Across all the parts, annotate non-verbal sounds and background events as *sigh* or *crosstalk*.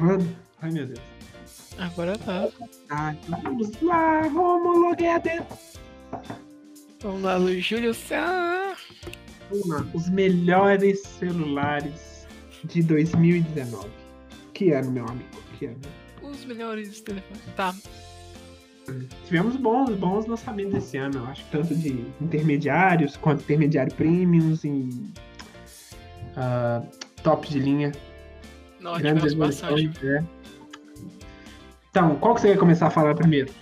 gravando? Ai meu Deus. Agora tá. Ah, então vamos lá, Romulo Guedes. Vamos lá, Luiz Júlio César. Vamos lá, os melhores celulares de 2019. Que ano, meu amigo? Que ano? Os melhores telefones. Tá. Tivemos bons, bons lançamentos esse ano, eu acho, tanto de intermediários quanto intermediário premiums e ah, top de linha. Nós grandes tivemos bastante. evoluções, é. Então, qual que você quer começar a falar primeiro?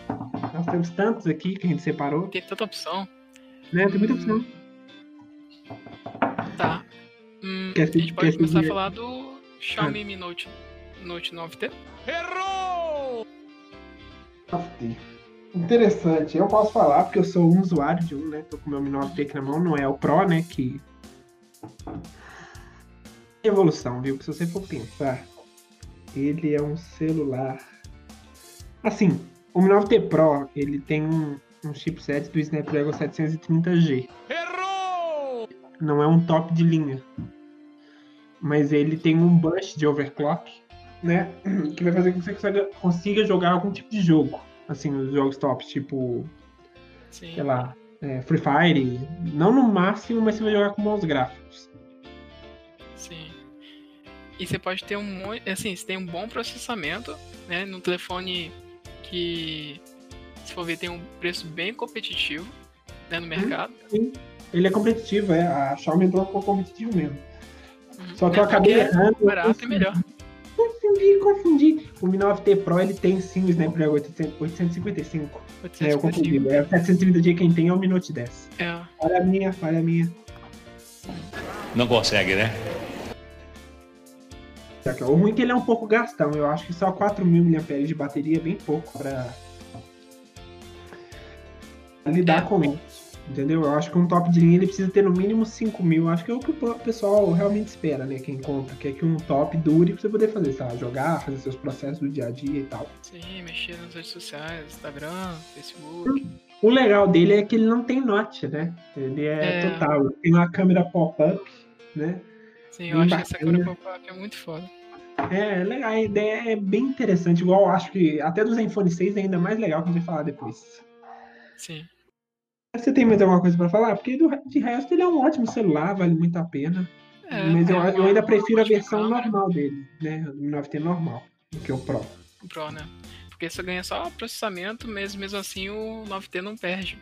Nós temos tantos aqui que a gente separou, Tem tanta opção. né? Tem muita opção. Tá. Hum, Quer a gente pode quer começar a seguir? falar do Xiaomi Mi Note, Note 9T. Interessante, eu posso falar porque eu sou um usuário de um, né? Tô com o meu Mi 9T aqui na mão, não é o Pro, né? Que. Evolução, viu? Se você for pensar, ele é um celular. Assim, o Mi 9T Pro, ele tem um, um chipset do Snapdragon 730G. Não é um top de linha. Mas ele tem um burst de overclock, né? *clears throat* Que vai fazer com que você consiga, consiga jogar algum tipo de jogo. Assim, os jogos tops, tipo, Sim. sei lá, é, Free Fire. Não no máximo, mas você vai jogar com bons gráficos. Sim. E você pode ter um monte. Assim, você tem um bom processamento, né? No telefone que, se for ver, tem um preço bem competitivo né, no mercado. Ele é competitivo, é. A Xiaomi entrou com competitivo mesmo. Uhum. Só que eu É, acabei porque é errando. eu Barato e confundi, melhor. Confundi, confundi. O Mi 9T Pro, ele tem sim o Snapdragon 800 855. É, eu confundi. 855. É, o 730G quem tem é o Mi Note 10. É. Olha a minha, olha a minha. Não consegue, né? Aqui, ó. O ruim é que ele é um pouco gastão. Eu acho que só 4.000 mAh de bateria é bem pouco pra lidar É. com isso. Entendeu? Eu acho que um top de linha ele precisa ter no mínimo 5 mil. Acho que é o que o pessoal realmente espera, né? Quem compra. Quer que um top dure pra você poder fazer, sabe? Jogar, fazer seus processos do dia a dia e tal. Sim, mexer nas redes sociais, Instagram, Facebook. O legal dele é que ele não tem note, né? Ele é, É. total. Tem uma câmera pop-up, né? Sim, eu Bem acho que essa bacana. câmera pop-up é muito foda. É, é legal, a ideia é bem interessante. Igual eu acho que até dos iPhone 6 é ainda mais legal que a gente vai falar depois. Sim. Você tem mais alguma coisa pra falar? Porque do, de resto ele é um ótimo celular, vale muito a pena. É, mas eu, é eu uma- ainda prefiro a versão câmera. normal dele, né? O 9T normal, do que o Pro. Pro, né? Porque você ganha só processamento, mas mesmo assim o 9T não perde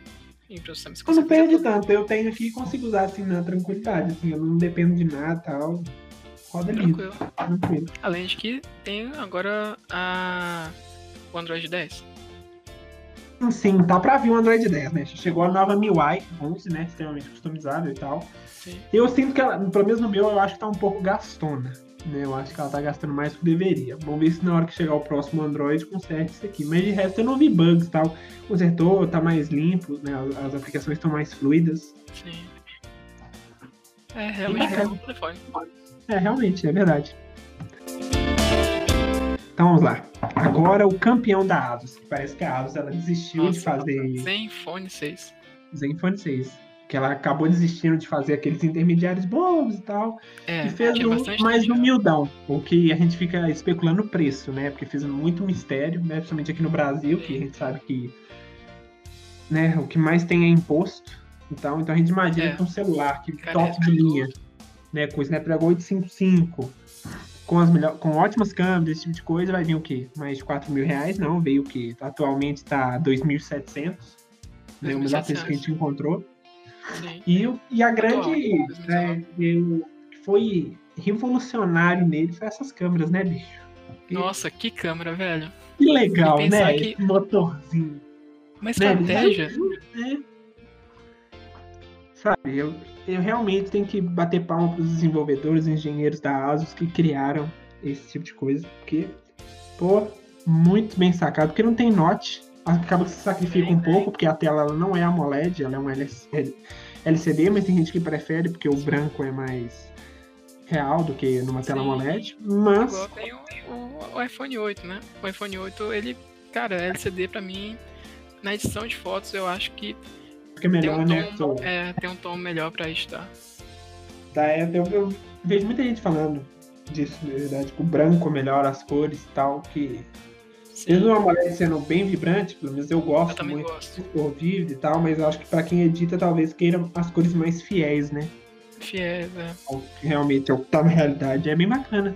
em processamento. Eu não perde tanto, eu tenho aqui e consigo usar assim na tranquilidade, assim, eu não dependo de nada e tal. Roda Tranquilo. tranquilo. Além de que tem agora a... o Android 10. Sim, tá pra vir o Android 10, né? Chegou a nova MIUI 11, né? Extremamente customizável e tal. Sim. Eu sinto que ela, pelo menos no meu, eu acho que tá um pouco gastona. Né? Eu acho que ela tá gastando mais do que deveria. Vamos ver se na hora que chegar o próximo Android conserta isso aqui. Mas de resto eu não vi bugs e tal. Consertou, tá mais limpo, né? As- As aplicações estão mais fluidas. Sim. É, realmente é um telefone. É, realmente, é verdade. Então vamos lá. Agora o campeão da Asus. Parece que a Asus ela desistiu de Nossa, fazer Zenfone 6. Zenfone 6. Que ela acabou desistindo de fazer aqueles intermediários bobos e tal. É, e fez um mais humildão. O que a gente fica especulando o preço, né? Porque fez muito mistério, né? Principalmente aqui no Brasil, que a gente sabe que né, o que mais tem é imposto. Então, então a gente imagina É. que um celular que Encarece top de tudo. Né? Com o Snapdragon 855, com, as melhor, com ótimas câmeras, esse tipo de coisa, vai vir o quê? Mais de 4 mil reais? Não, veio o quê? Atualmente tá 2.700. Né, o melhor preço que a gente encontrou. Sim. E, o- e a grande. Atual, 2019. né, e o que foi revolucionário nele foi essas câmeras, né, bicho? Que, Nossa, que câmera, velho. que legal, e né? que- Esse motorzinho. Uma Né? estratégia. né? Sabe, eu, eu realmente tenho que bater palma para os desenvolvedores, engenheiros da ASUS que criaram esse tipo de coisa. Porque, pô, muito bem sacado. Porque não tem note. Acaba que se sacrifica um pouco, porque a tela ela não é AMOLED, ela é um LS LCD, mas tem gente que prefere, porque o branco é mais real do que numa tela Sim. AMOLED. Mas, Igual tem o, o- o iPhone 8, né? O iPhone 8, ele, cara, LCD pra mim, na edição de fotos, eu acho que fica tem melhor, um né? tom, é, tem um tom melhor pra editar. Tá, é, eu, eu vejo muita gente falando disso, na verdade, que o branco melhora as cores e tal, que Sim, mesmo o AMOLED sendo bem vibrante, pelo menos eu eu gosto também muito gosto. de cor vívida e tal, mas eu acho que pra quem edita talvez queira as cores mais fiéis, né? Fiéis, é. Ao realmente é o que tá na realidade, é bem bacana.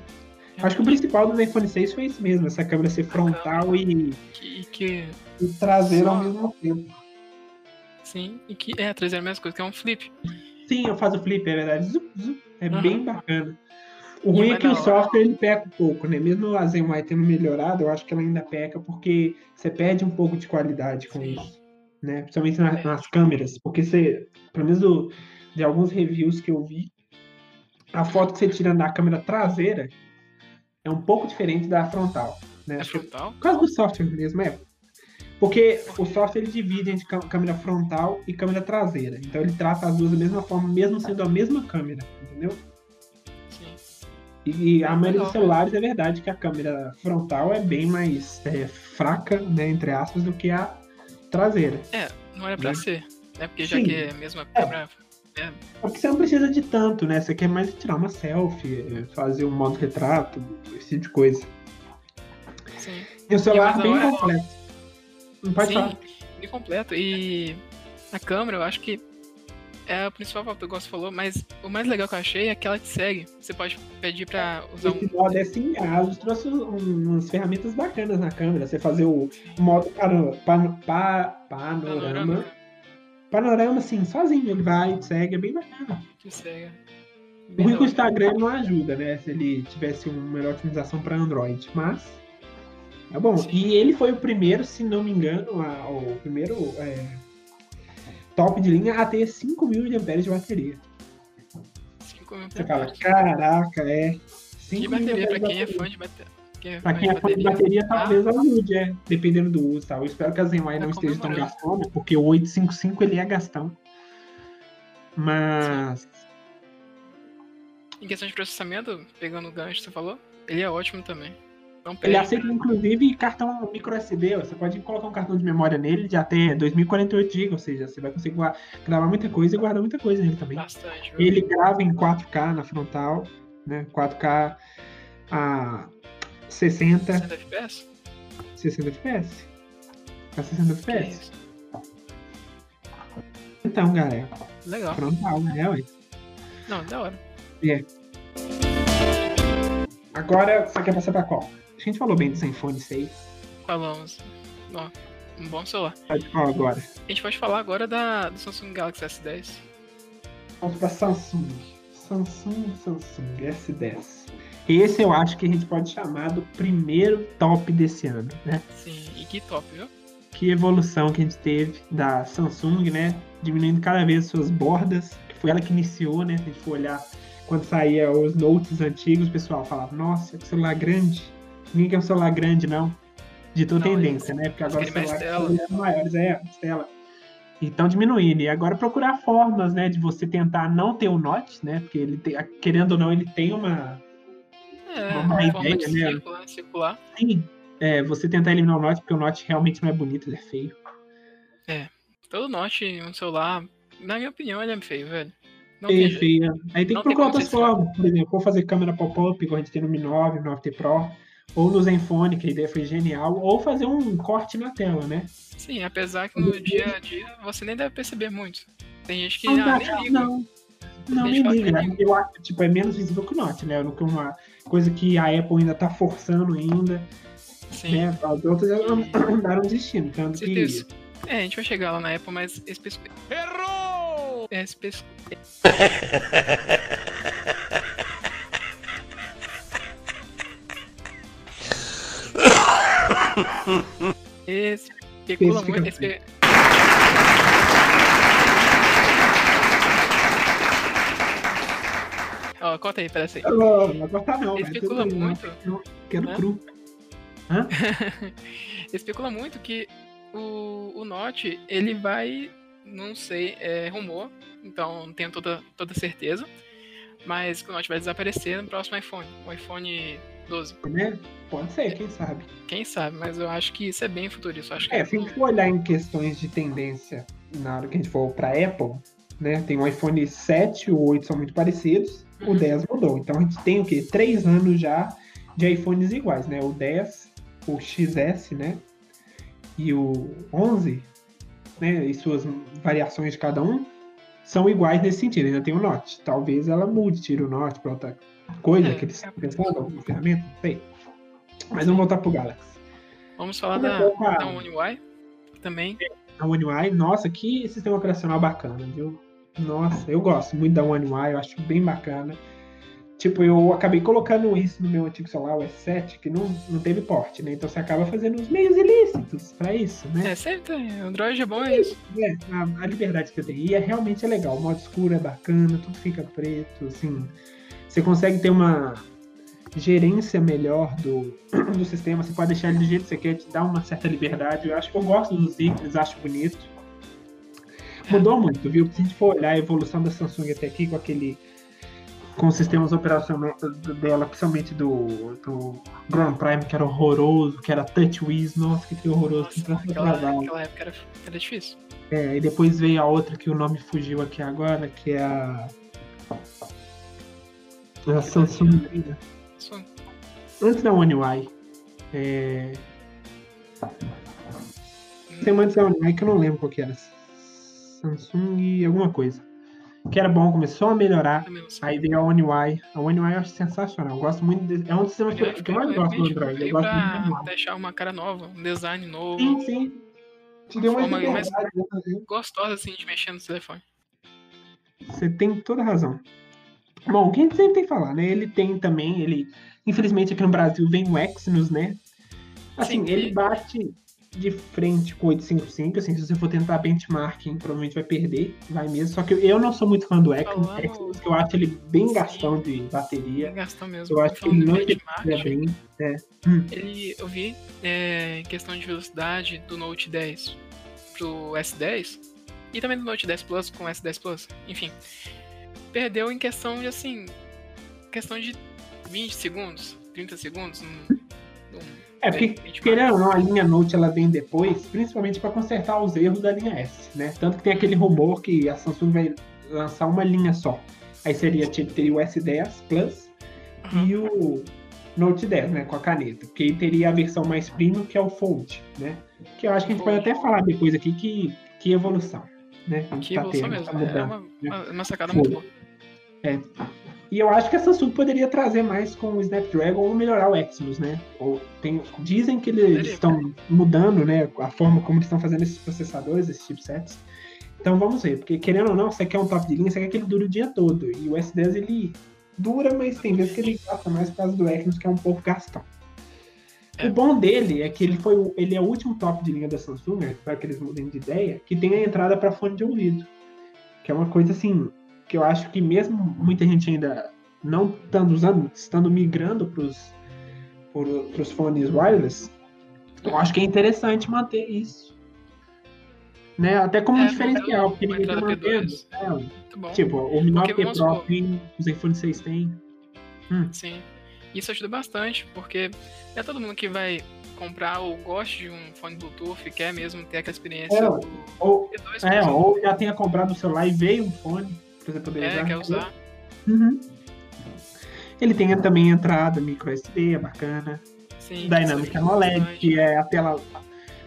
Acho que o principal do iPhone 6 foi isso mesmo, essa câmera ser frontal e, Que, que e traseira ao Só- mesmo tempo. Sim, e que é trazer a mesma coisa, que é um flip. Sim, eu faço o flip, é verdade. Zup, zup, é Aham. bem bacana. O E ruim é que o da software ele peca um pouco, né? Mesmo a ZenY tendo melhorado, eu acho que ela ainda peca porque você perde um pouco de qualidade com Sim. isso, né? Principalmente na- nas câmeras, porque você, pelo menos do- de alguns reviews que eu vi, a foto que você tira na câmera traseira é um pouco diferente da frontal, né? É frontal? por causa do software mesmo, é. Porque o software ele divide entre câmera frontal e câmera traseira. Então ele trata as duas da mesma forma, mesmo sendo a mesma câmera, entendeu? Sim. E a maioria dos celulares é verdade que a câmera frontal é bem mais é, fraca, né, entre aspas, do que a traseira. Não era pra Né? ser, né? Porque já Sim. que é a mesma câmera. Porque você não precisa de tanto, né? Você quer mais tirar uma selfie, é, fazer um modo retrato, esse tipo de coisa. Sim. E o celular mais bem completo. Não pode Sim, falar. completo. E a câmera, eu acho que é o principal fator que você falou, mas o mais legal que eu achei é que ela te segue. Você pode pedir pra usar um. Esse modo é assim, a Asus trouxe um- umas ferramentas bacanas na câmera. Você fazer o modo pano, pano- pa- panorama. panorama Panorama, assim, sozinho, ele vai, te segue, é bem bacana. que segue. O ruim é que o. Instagram não ajuda, né? Se ele tivesse uma melhor otimização para Android. Mas. É bom. Sim. E ele foi o primeiro, se não me engano, a- o primeiro é, top de linha a ter 5 mil mAh de bateria. Cinco mil Você fala, caraca, é. Que 5 bateria, pra de quem é bateria. fã de bateria. Quem é Pra fã quem de é fã de bateria, talvez ajude, é. Dependendo do uso, tá? Eu espero que a não Tá esteja tão gastona, porque o 855 ele é gastão. Mas. Em questão de processamento, pegando o gancho que você falou, ele é ótimo também. Não Ele aceita, inclusive, cartão micro SD. Você pode colocar um cartão de memória nele de até 2048 GB, ou seja, você vai conseguir gravar muita coisa e guardar muita coisa nele também. bastante. viu? Ele grava em 4K na frontal, né? 4K a 60, 60 FPS? 60 FPS. A 60 Que FPS. Então, galera, Legal. frontal, né? Ué. Não, da hora. Agora, você quer passar pra qual? A gente falou bem do Zenfone 6. Falamos. Ó, um bom celular. Tá de qual agora? A gente pode falar agora da, do Samsung Galaxy S10. Vamos pra Samsung. Samsung, Samsung S10. Esse eu acho que a gente pode chamar do primeiro top desse ano, né? Sim, e que top, viu? Que evolução que a gente teve da Samsung, né? Diminuindo cada vez suas bordas, que foi ela que iniciou, né? Se a gente for olhar quando saía os notes antigos, o pessoal falava, nossa, que celular grande. Ninguém quer um celular grande, não. Ditou Não, tendência, né? Porque agora os celulares são maiores, é, mais tela. Então diminuindo. E agora procurar formas, né, de você tentar não ter o Note, né? Porque ele tem, querendo ou não, ele tem uma. É, Uma de ideia, né? circular, circular. Sim, é, você tentar eliminar o Note, porque o Note realmente não é bonito, ele é feio. Todo Note, um celular, na minha opinião, ele é feio, velho. Não Feio, feio. Aí tem Não que procurar outras formas. Por exemplo, ou fazer câmera pop-up, igual a gente tem no Mi 9, no 9T Pro, ou no Zenfone, que a ideia foi genial, ou fazer um corte na tela, né? Sim, apesar que no dia a dia você nem deve perceber muito. Tem gente que Não, ah, não, nem liga. não, não, nem que liga. que nem Eu acho tipo, é menos visível que o Note, né? Do que uma coisa que a Apple ainda tá forçando ainda, Sim, né? As outras andaram *coughs* desistindo. Tanto que certeza. É, a gente vai chegar lá na Apple, mas Errou! é, esse *laughs* especula muito. Esse pe- Ó, conta aí, parece aí. Não, não vai cortar não. Especula bem, muito. não. Quero né? cru. *laughs* especula muito que o, o Note, ele vai, não sei, é rumor, então não tenho toda, toda certeza, mas que o Note vai desaparecer no próximo iPhone, o iPhone 12. Né? Pode ser, quem sabe. Quem sabe, mas eu acho que isso é bem futurista. Acho É, se a gente for olhar em questões de tendência na hora que a gente for pra Apple, né? Tem o iPhone 7, o 8 são muito parecidos, o Uhum. 10 mudou. Então a gente tem o quê? Três anos já de iPhones iguais, né? O 10, o XS, né? E o 11, né? E suas variações de cada um são iguais nesse sentido. Ainda tem o Note. Talvez ela mude, tire o Note para outra coisa É, que eles é pensando, alguma ferramenta, não sei. Mas vamos voltar pro Galaxy. Vamos falar da, da One UI também. A One UI, nossa, que sistema operacional bacana, viu? Nossa, eu gosto muito da One UI, eu acho bem bacana. Tipo, eu acabei colocando isso no meu antigo celular, o S7, que não, não teve porte, né? Então você acaba fazendo os meios ilícitos pra isso, né? É, sempre tem. Android é bom, é isso. É, a, a liberdade que eu tenho. E é realmente é legal. O modo escuro é bacana, tudo fica preto, assim. Você consegue ter uma gerência melhor do, *clears throat* do sistema. Você pode deixar ele do jeito que você quer, te dá uma certa liberdade. Eu acho que eu gosto dos ícones, acho bonito. Mudou muito, viu? Se a gente for olhar a evolução da Samsung até aqui com aquele. Com os sistemas operacionais dela, principalmente do, do Grand Prime, que era horroroso, que era TouchWiz, nossa, que trio horroroso, que Nossa, trança aquela, atrasado. aquela época era, era difícil. É, e depois veio a outra que o nome fugiu aqui agora, que é a. A Samsung. Só- Antes da One UI. É... Tem uma antes da One UI que eu não lembro qual que era. Samsung alguma coisa. Que era bom, começou a melhorar. Aí veio a One UI. A One UI eu acho sensacional. Eu gosto muito. De... É um dos sistemas que, eu- que eu mais gosto do Android. Eu gosto pra deixar uma cara nova, um design novo, Sim, sim. Te deu uma Forma mais- né? gostosa assim de mexer no telefone. Você tem toda a razão. Bom, o que a gente sempre tem que falar, né? Ele tem também, ele. Infelizmente aqui no Brasil vem o Exynos, né? Assim, Sim, ele bate de frente com o 855, assim, se você for tentar benchmarking, provavelmente vai perder, vai mesmo. Só que eu não sou muito fã do Exynos, Falando- Exynos que eu acho ele bem Sim. gastão de bateria. Tem gastão mesmo. Eu acho que ele não de envelhecia benchmark, bem. Ele, eu vi é, em questão de velocidade do Note 10 pro S10 e também do Note 10 Plus com o S10 Plus, enfim, perdeu em questão de assim, questão de 20 segundos, 30 segundos. Num, num É, porque, querendo ou não, a linha Note ela vem depois, principalmente para consertar os erros da linha S, né? Tanto que tem aquele rumor que a Samsung vai lançar uma linha só. Aí seria, teria o S10 Plus Aham. e o Note 10, né, com a caneta. Porque aí teria a versão mais premium, que é o Fold, né? Que eu acho que a gente pode até falar depois aqui que, que evolução, né? Que tá evolução tendo, mesmo, tá é mudando. uma, uma, uma sacada Foi. muito boa. E eu acho que a Samsung poderia trazer mais com o Snapdragon ou melhorar o Exynos, né? Ou tem, dizem que eles estão mudando, né? A forma como eles estão fazendo esses processadores, esses chipsets. Então vamos ver, porque querendo ou não, você quer um top de linha, você quer que ele dure o dia todo. E o S10 ele dura, mas tem vezes que ele gasta mais por causa do Exynos, que é um pouco gastão. É. O bom dele é que ele foi o- ele é o último top de linha da Samsung, né, para que eles mudem de ideia, que tem a entrada para fone de ouvido. Que é uma coisa assim, que eu acho que mesmo muita gente ainda não estando usando, estando migrando para os fones wireless, eu acho que é interessante manter isso. Né? Até como um É, diferencial, porque ninguém tá mantendo. P2. Muito bom. Tipo, o Mi 9 Porque, T Pro tem, os iPhone 6 tem. Sim. Isso ajuda bastante, porque é todo mundo que vai comprar ou gosta de um fone Bluetooth e quer mesmo ter aquela experiência É, do Ou, P2, é, ou já tenha comprado o celular e veio um fone você poder é, usar. quer usar. Uhum. Ele tem também entrada micro SD, é bacana. Sim, Dynamic AMOLED, que é a tela.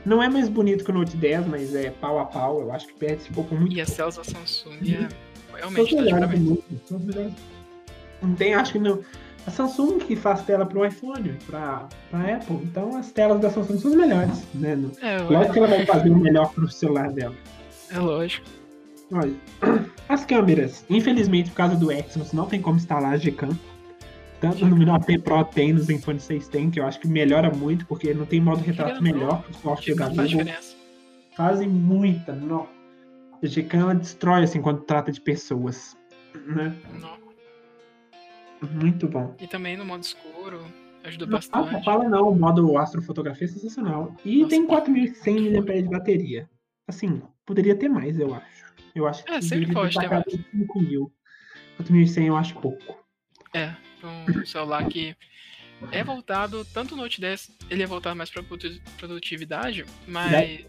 Não é mais bonito que o Note 10, mas é pau a pau. Eu acho que perde esse pouco muito. E as telas da Samsung é São os realmente tá de melhores do parabéns. mundo. São os melhores. Não tem, acho que não. A Samsung que faz tela pro iPhone, pra, pra Apple. Então as telas da Samsung são as melhores. Né? É, Lógico que ela vai fazer o melhor pro celular dela. é lógico. Olha, as câmeras, infelizmente, por causa do Exynos, não tem como instalar a Gcam. Tanto no Mi 9T Pro tem, no Zenfone 6 tem, que eu acho que melhora muito, porque não tem modo retrato melhor que o software da Google. Fazem muita, não. A Gcam destrói, assim, quando trata de pessoas. Né? Não. Muito bom. E também no modo escuro, ajuda bastante. fala não, o modo astrofotografia é sensacional. E Nossa. tem 4.100 mAh de bateria. Assim, poderia ter mais, eu acho. Eu acho que É, sempre pode ter sacado 5.000. 4.100 eu acho pouco. É, um celular que é voltado, tanto o Note 10, ele é voltado mais pra produ- produtividade, mas Né?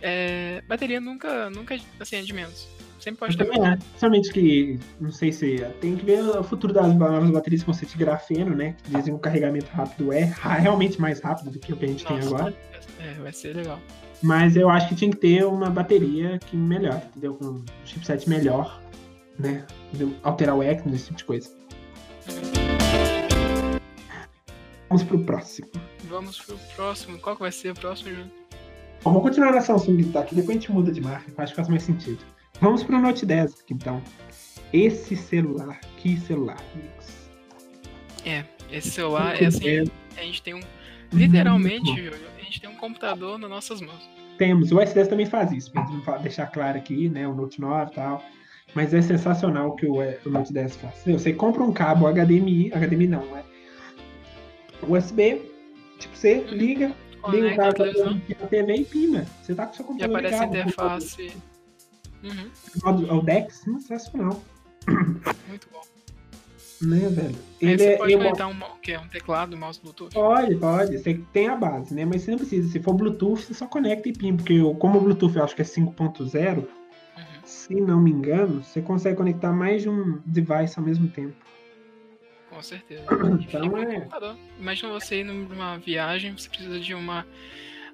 é, bateria nunca, nunca assim, é de menos. Sempre pode ter acho. Somente que, não sei se. Tem que ver o futuro das novas baterias com de grafeno, né? Que dizem que o carregamento rápido é realmente mais rápido do que o que a gente tem Nossa, agora. É, vai ser legal. Mas eu acho que tinha que ter uma bateria que melhor, entendeu? Com um chipset melhor, né? Entendeu? Alterar o Exynos, esse tipo de coisa. Vamos pro próximo. Vamos pro próximo. Qual que vai ser o próximo, Júlio? Bom, vamos continuar na Samsung que tá aqui, depois a gente muda de marca, que eu acho que faz mais sentido. Vamos pro Note 10, aqui, então. Esse celular, que celular? É, esse celular é assim, a gente tem um. Literalmente, Júlio, gente tem um computador nas nossas mãos. Temos, o S10 também faz isso, não deixar claro aqui, né? O Note 9 e tal. Mas é sensacional o que o, o Note 10 faz. Você compra um cabo HDMI, HDMI não, é USB, tipo, você liga, liga o cabo na TV e pima. Você tá com o seu e computador aparece a ligado. interface. Uhum, o DeX, sensacional, muito bom. Né, velho? Aí Ele você é, pode conectar um, o quê? um teclado, um mouse Bluetooth. Pode, pode. Você tem a base, né? Mas você não precisa. Se for Bluetooth, você só conecta e pim. Porque eu- como o Bluetooth eu acho que é 5.0, Uhum. se não me engano, você consegue conectar mais de um device ao mesmo tempo. Com certeza. *clears throat* Então é-. Imagina você ir numa viagem, você precisa de uma.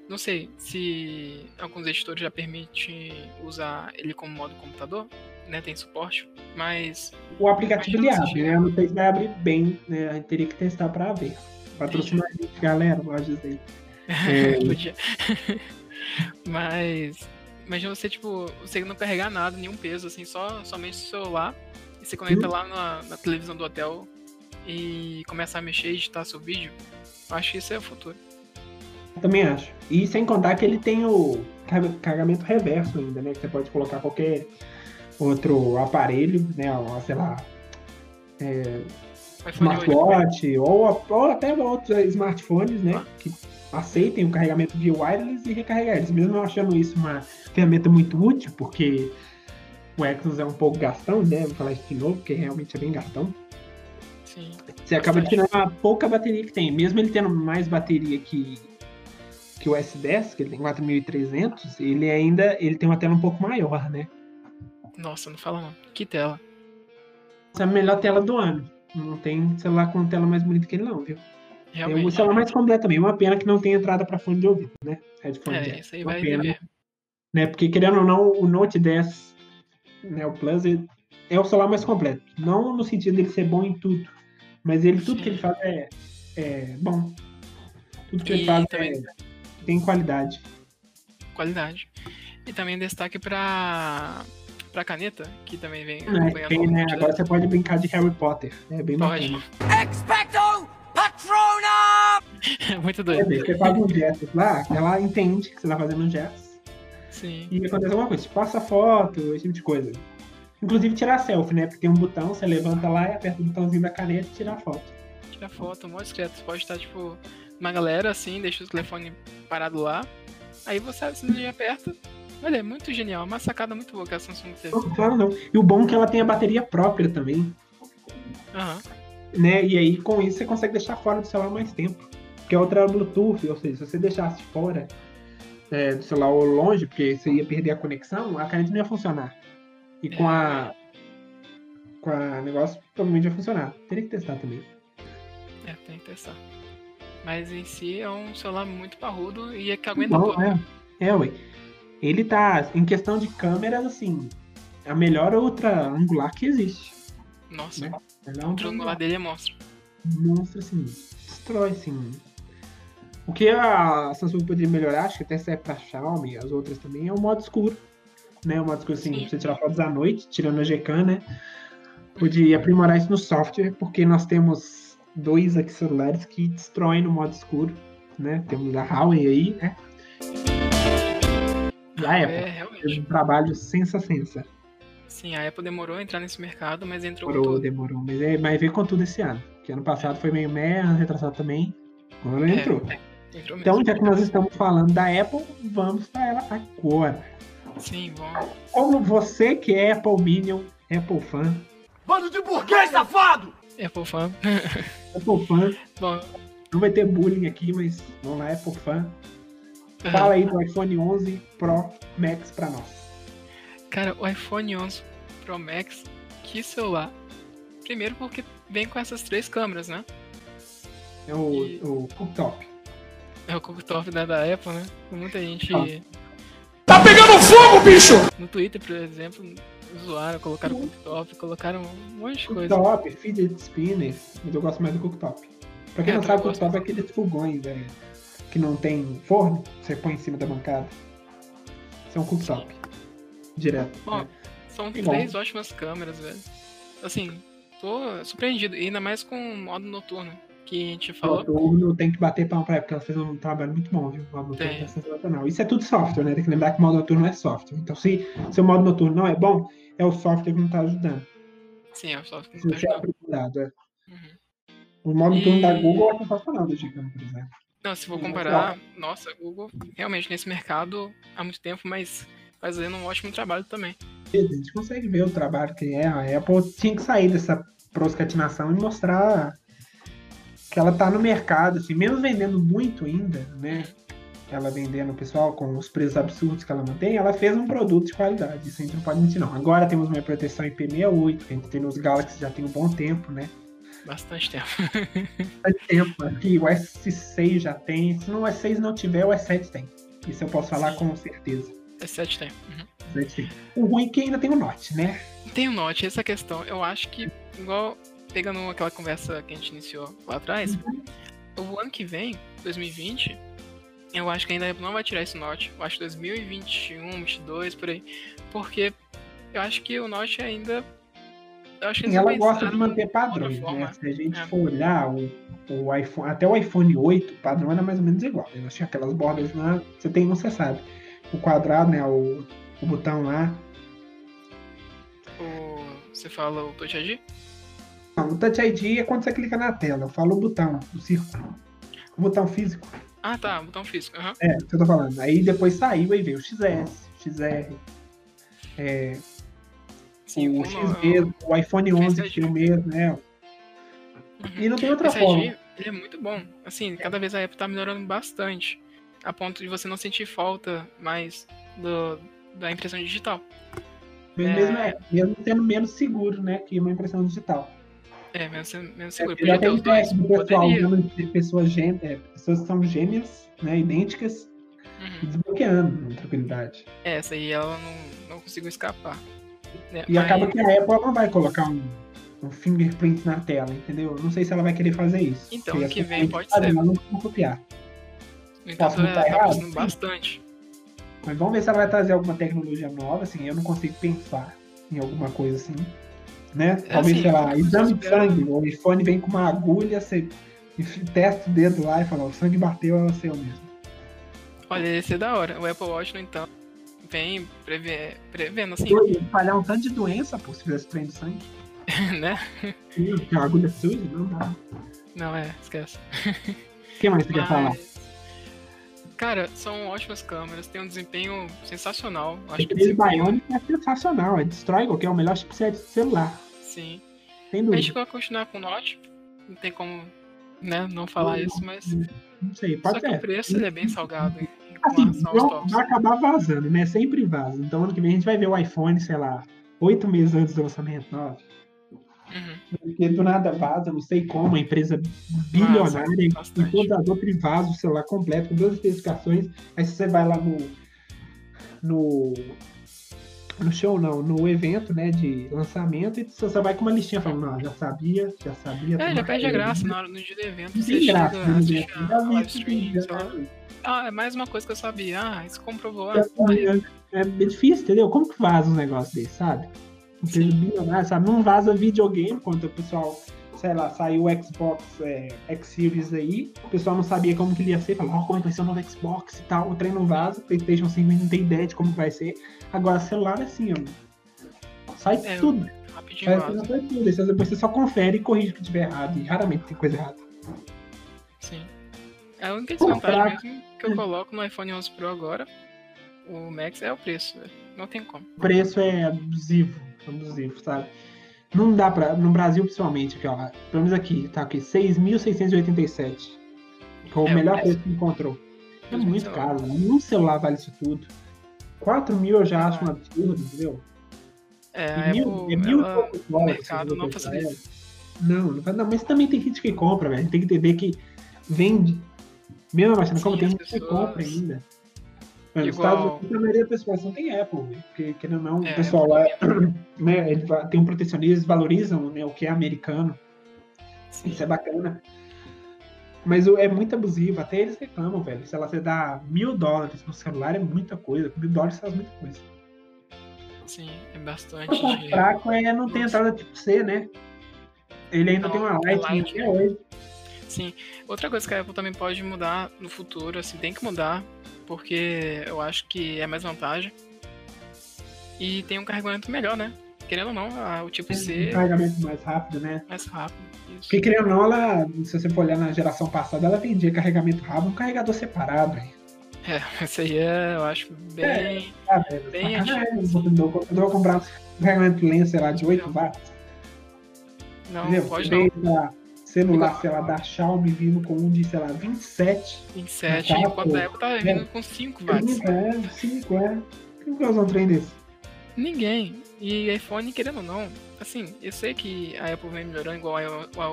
Não sei se alguns editores já permitem usar ele como modo computador, né? Tem suporte, mas O aplicativo ele abre, né? Eu não sei se vai abrir bem, né? A gente teria que testar pra ver. Patrocinar a gente, galera, lojas *laughs* dele. É. *laughs* mas imagina você, tipo, você não carregar nada, nenhum peso, assim, só somente o celular, e você conecta Hum. lá na, na televisão do hotel e começa a mexer e editar seu vídeo. Eu acho que isso é o futuro. Eu também acho. E sem contar que ele tem o car- carregamento reverso ainda, né? Que você pode colocar qualquer outro aparelho, né? Ó, Sei lá, iPhone 8. smartwatch ou, ou até outros smartphones, né? Que aceitem o carregamento via wireless e recarregar eles. Mesmo eu achando isso uma ferramenta muito útil, porque o Exynos é um pouco gastão, né? Vou falar isso de novo, porque realmente é bem gastão. Sim. Você acaba tirando a pouca bateria que tem. Mesmo ele tendo mais bateria que, que o S10, que ele tem 4300, ele ainda ele tem uma tela um pouco maior, né? Nossa, não fala não. Que tela. Essa é a melhor tela do ano. Não tem celular com tela mais bonita que ele não, viu? O Realmente. celular mais completo também. Uma pena que não tem entrada para fone de ouvido, né? Headphone É, jack. isso aí Uma vai pena, dever. né? Porque querendo ou não, o Note 10, né, o Plus, ele é o celular mais completo. Não no sentido dele ser bom em tudo, mas ele tudo Sim. que ele faz é, é bom. Tudo que ele E faz também- é- tem qualidade. Qualidade. E também destaque pra, pra caneta, que também vem É, acompanhando tem, né? Agora 10. você pode brincar de Harry Potter. É bem bacana. Expecto Patronum! *laughs* Muito É, doido. Você faz um gestos lá, ela entende que você tá fazendo um gesto. Sim. E acontece alguma coisa, tipo, passa foto, esse tipo de coisa. Inclusive tirar selfie, né? Porque tem um botão, você levanta lá e aperta o botãozinho da caneta e tira a foto. Tira foto, mó discreto. Você pode estar, tipo, uma galera assim, deixa o telefone parado lá. Aí você simplesmente aperta. Olha, é muito genial. Uma sacada muito boa que a Samsung teve. Não, claro não. E o bom é que ela tem a bateria própria também, Aham. né? E aí com isso você consegue deixar fora do celular mais tempo. Porque a outra é o Bluetooth, ou seja, se você deixasse fora é, do celular ou longe, porque você ia perder a conexão, a caneta não ia funcionar. E com a. Com a negócio, provavelmente vai funcionar. Teria que testar também. É, tem que testar. Mas em si é um celular muito parrudo e é que aguenta Bom, tudo. é. É, ué. Ele tá, em questão de câmeras, assim, a melhor ultra angular que existe. Nossa, Né? Ela é um triângulo dele é monstro. monstro, assim, destrói, assim. O que a Samsung poderia melhorar, acho que até serve pra Xiaomi, as outras também, é o modo escuro. Né? O modo escuro, assim, Sim. você tirar fotos à noite, tirando a Gcam, né? Podia aprimorar isso no software, porque nós temos dois aqui celulares que destroem no modo escuro, né? Temos a Huawei aí, né? E a Apple. É, Fez realmente. um trabalho sensa-sensa. Sim, a Apple demorou a entrar nesse mercado, mas entrou com Demorou, tudo. demorou. Mas, é, mas veio com tudo esse ano. Que ano passado foi meio meia, ano retrasado também. Agora É, entrou. Entrou mesmo. Então, já que nós estamos falando da Apple, vamos para ela agora. Sim, bom. Como você que é Apple Minion, Apple fã, Bando de burguês safado! Apple fã. Apple fã, *laughs* Bom, não vai ter bullying aqui, mas vamos lá, Apple fã. Fala aí do iPhone 11 Pro Max para nós. Cara, o iPhone 11 Pro Max, que celular. Primeiro porque vem com essas três câmeras, né? É o, E- o cooktop. É o cooktop da, da Apple, né? Muita gente Ah. Tá pegando fogo, bicho! no Twitter, por exemplo, zoaram, colocaram cooktop, colocaram um monte de coisa. Cooktop, fidget spinner, mas eu gosto mais do cooktop. Pra quem É, não sabe, cooktop é aqueles fogões é, que não tem forno, você põe em cima da bancada. Isso é um cooktop. Direto. Ó, né? São bom. três ótimas câmeras, velho. Assim, tô surpreendido. E ainda mais com o modo noturno, que a gente falou. Noturno tem que bater palma pra ela, porque ela fez um trabalho muito bom, viu? O modo noturno tá sensacional. Isso é tudo software, né? Tem que lembrar que o modo noturno é software. Então, se seu modo noturno não é bom, é o software que não tá ajudando. Sim, é o software que não tá é ajudando. é. Uhum. O modo noturno da E- Google é sensacional do Gigano, por exemplo. Não, se for comparar, nossa, Google realmente nesse mercado há muito tempo, mas fazendo um ótimo trabalho também. A gente consegue ver o trabalho que é. A Apple tinha que sair dessa proscatinação e mostrar que ela tá no mercado, assim, mesmo vendendo muito ainda, né? Ela vendendo o pessoal com os preços absurdos que ela mantém, ela fez um produto de qualidade. Isso a gente não pode mentir, não. Agora temos uma proteção IP68, que a gente tem nos Galaxy já tem um bom tempo, né? Bastante tempo. *laughs* Bastante tempo. Aqui o S6 já tem. Se no S6 não tiver, o S7 tem. Isso eu posso falar Sim. com certeza. S7 tem. Uhum. O S7 tem. O ruim é que ainda tem o Note, né? Tem o Note, essa questão. Eu acho que, igual pegando aquela conversa que a gente iniciou lá atrás, o ano que vem, 2020, eu acho que ainda não vai tirar esse Note. Eu acho que 2021, 2022, por aí. Porque eu acho que o Note ainda. Eles ela gosta de manter padrões, né? Se a gente É. for olhar o, o iPhone, até o iPhone 8, o padrão era mais ou menos igual. Né? Tinha aquelas bordas lá, você tem um, você sabe. O quadrado, né? O, o botão lá. O, você fala o Touch ID? Não, o Touch ID é quando você clica na tela. Eu falo o botão, o círculo. O botão físico. Ah, tá, botão físico. aham. É, isso que eu tô falando. Aí depois saiu, aí veio o XS, XR, é, Sim, o X mesmo, o iPhone 11 Face que é o mesmo, né? Uhum. E não tem outra Esse forma. Ele é muito bom. Assim, cada vez a Apple tá melhorando bastante. A ponto de você não sentir falta mais do, da impressão digital. Mesmo, é, mesmo sendo menos seguro, né? Que uma impressão digital. É, menos, menos seguro. É, já tem teste do pessoal usando de pessoas, gê- é, pessoas que são gêmeas, né? Idênticas, Uhum. desbloqueando com tranquilidade. É, Essa aí ela não, não conseguiu escapar. Né? E Mas- acaba que a Apple não vai colocar um, um fingerprint na tela, entendeu? Não sei se ela vai querer fazer isso. Então, ano que vem pode ser. padrão Não vão copiar. Entanto, Posso ela estar tá errado? bastante. Mas vamos ver se ela vai trazer alguma tecnologia nova, assim, eu não consigo pensar em alguma coisa assim. Né? Talvez, assim, sei lá, exame de sangue. O iPhone vem com uma agulha, você testa o dedo lá e fala, o sangue bateu, é o seu mesmo. Olha, ia ser da hora. O Apple Watch, no entanto, vem preve... prevendo, assim, Doido, Espalhar um tanto de doença, pô, se fizesse trem de sangue. *laughs* né? Sim, que a agulha suja, não dá. Não, é, esquece. O que mais você quer falar? Mas, cara, são ótimas câmeras, tem um desempenho sensacional. Acho que o Aquele desempenho, Bionic é sensacional, é destrói qualquer, é o melhor chipset de celular, sim. sem A dúvida. gente vai continuar com o Note, não tem como, né, não falar isso, mas Não sei, só pode que o preço ele é bem salgado em Assim, relação aos vão- tops. vai acabar vazando, né? Sempre vaza. Então ano que vem a gente vai ver o iPhone, sei lá, oito meses antes do lançamento, nove. Uhum. Porque do nada vaza, não sei como, a empresa bilionária, em bastante. todas as outras e vaza o celular completo, com duas especificações. Aí se você vai lá no. no. No show não, no evento, né, de lançamento, e você só vai com uma listinha falando, não, já sabia, já sabia. É, já perde a que- graça na hora, no dia do evento. Você tem chega, graça. Ah, é mais uma coisa que eu sabia. Ah, isso comprovou. É, aí, é, é difícil, entendeu? Como que vaza um negócio desse, sabe? Sabe? Não vaza videogame, quando o pessoal, sei lá, saiu o Xbox é, X Series aí, o pessoal não sabia como que ele ia ser, falou, ó, como é que vai ser o novo Xbox e tal, o trem não vaza, Playstation 5 não tem ideia de como vai ser. Agora, celular é assim, ó. Sai É, tudo. rapidinho Sai tudo. Depois você só confere e corrige o que tiver errado. E raramente tem coisa errada. Sim. É a única desvantagem mesmo que eu coloco no iPhone 11 Pro agora, o Max, é o preço. Não tem como. O preço é abusivo, abusivo, sabe? Não dá pra. No Brasil, principalmente, aqui, ó. Pelo menos aqui, tá aqui, 6.687. Que é o É, melhor preço. que encontrou. É muito caro, nenhum celular vale isso tudo. 4 mil eu já acho um absurdo, entendeu? É, E mil, Apple, é mil e ela- poucos o mercado se não facilita. Não, não, faz- não, mas também tem gente que compra, velho. Tem que entender que vende. Mesmo a máquina Sim, compra, tem gente que pessoas- compra ainda. Mas nos Igual- Estados Unidos, a maioria das pessoas não tem Apple. Porque, querendo ou não, É, o pessoal lá *clears throat* né, ele tem um protecionismo, eles valorizam né, o que é americano. Sim. Isso é bacana. Mas é muito abusivo, até eles reclamam, velho. Se ela você dá mil dólares no celular, é muita coisa. Mil dólares faz muita coisa. Sim, é bastante O ponto fraco é não ter entrada tipo C, né? Ele ainda Não, tem uma Lightning Lightning. até hoje. Sim. Outra coisa que a Apple também pode mudar no futuro, assim, tem que mudar, porque eu acho que é mais vantagem. E tem um carregamento melhor, né? Querendo ou não, a- o tipo C Um carregamento mais rápido, né? é mais rápido. Isso. Porque, querendo ou não, ela, se você for olhar na geração passada, ela vendia carregamento rápido, um carregador separado, velho. É, esse aí é, eu acho bem. Ah, velho, Bem sacanagem. antigo, Eu vou- eu vou comprar um carregamento lento, sei lá, de 8 watts. Não, entendeu? pode Em não. da celular, sei lá, da Xiaomi vindo com um de, sei lá, 27. 27, Tá, enquanto a Apple tá vindo com 5 watts. 30, é, 5, é. Quem vai usar um trem desse? Ninguém. E iPhone, querendo ou não, assim, eu sei que a Apple vem melhorando igual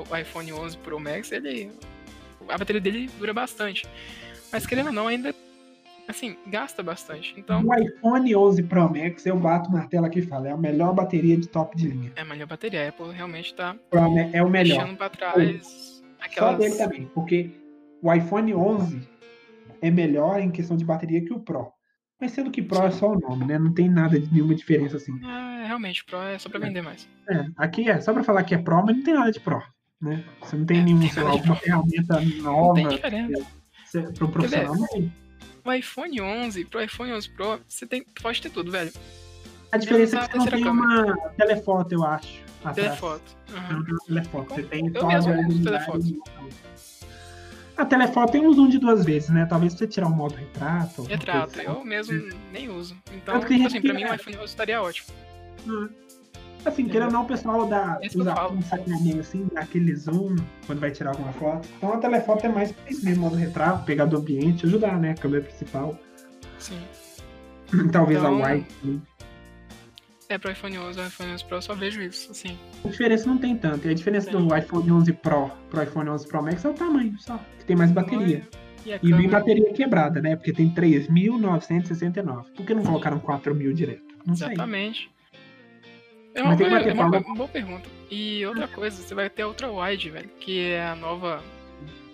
o iPhone 11 Pro Max, ele. A bateria dele dura bastante. Mas querendo ou não, ainda. Assim, gasta bastante. Então, O iPhone 11 Pro Max, eu bato o martelo aqui e falo, é a melhor bateria de top de linha. é a melhor bateria. A Apple realmente tá É o melhor. deixando pra trás Só aquelas. dele também, porque o iPhone 11 é melhor em questão de bateria que o Pro. Mas sendo que Pro é só o nome, né? Não tem nada de nenhuma diferença assim. Ah, realmente, Pro é só pra vender mais. É, aqui é só pra falar que é Pro, mas não tem nada de Pro, né? Você não tem É, nenhum, tem sei lá, alguma ferramenta Não nova tem diferença. para um profissional. Não tem. O iPhone 11 pro iPhone 11 Pro, você tem, pode ter tudo, velho. A diferença é que você não tem terceira uma telefoto, eu acho. atrás. Telefoto. Aham. não tem telefoto. Você tem Eu mesmo uso telefoto. A telefoto tem um zoom de duas vezes, né? Talvez você tirar um modo retrato. Retrato, assim. eu mesmo nem uso. Então, assim, pra mim o é- iPhone 11 estaria ótimo. Assim, querendo ou não, o pessoal dá, É usa falo. um sacaninho assim, dá aquele zoom quando vai tirar alguma foto. Então a telefoto é mais pra isso mesmo, modo retrato, pegar do ambiente, ajudar, né? A câmera principal. Sim. Talvez Então- a wide. né? É, pro iPhone 11 e iPhone 11 Pro eu só vejo isso, assim. A diferença não tem tanto. E a diferença do iPhone 11 Pro pro iPhone 11 Pro Max é o tamanho só, que tem mais bateria. E E vem bateria quebrada, né? Porque tem 3.969. Por que não colocaram 4.000 direto? Não sei. exatamente. É uma, tem que boa, bater é uma, boa- pergunta. E outra coisa, você vai ter a Ultra Wide, velho, que é a nova...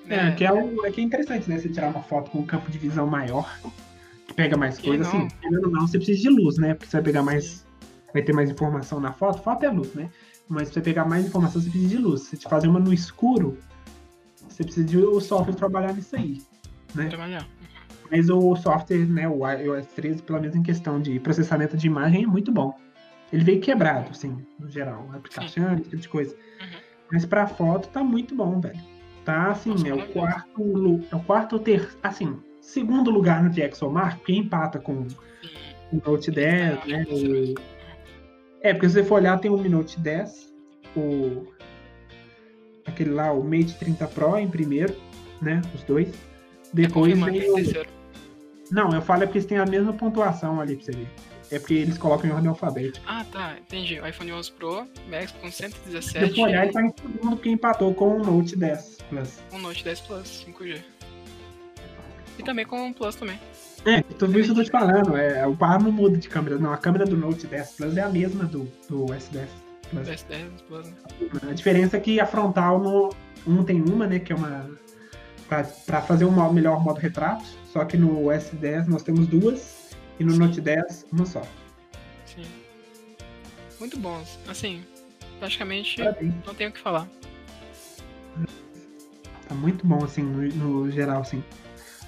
É, né, que é, o, é que é interessante, né? Você tirar uma foto com um campo de visão maior, que pega mais coisa, não. assim, ou não, você precisa de luz, né? Porque você vai pegar mais. Vai ter mais informação na foto. Foto é luz, né? Mas pra você pegar mais informação, você precisa de luz. Se te fazer uma no escuro, você precisa de o software trabalhar nisso aí. Né? trabalhar. Mas o software, né, o iOS 13, pelo menos em questão de processamento de imagem, é muito bom. Ele veio quebrado, assim, no geral. Aplicação, esse tipo de coisa. Uhum. Mas pra foto tá muito bom, velho. Tá, assim, Nossa, é o quarto, é o quarto ou ter, assim, segundo lugar no DxOMark, porque empata com E- o Note 10, Ah, né? o- É, porque se você for olhar, tem o Mi Note 10, o... aquele lá, o Mate 30 Pro em primeiro, né? Os dois. Depois confirmando vem que é o... Não, eu falo é porque eles têm a mesma pontuação ali pra você ver. É porque eles colocam em ordem alfabética. Ah, tá, entendi. O iPhone 11 Pro, Max com Se 117 você olhar, ele tá em segundo porque empatou com o Note 10 Plus. um Note 10 Plus 5G. E também com o Plus também. É, tudo isso eu tô te falando. É, o par não muda de câmera. Não, a câmera do Note 10 Plus é a mesma do, do S10 Plus. S10 Plus, né? A diferença é que a frontal no um tem uma, né, que é uma pra, pra fazer um melhor modo retrato, só que no S10 nós temos duas e no Note 10 uma só. Sim. Muito bons. Assim, praticamente Parabéns. não tenho o que falar. Tá muito bom assim no, no geral assim.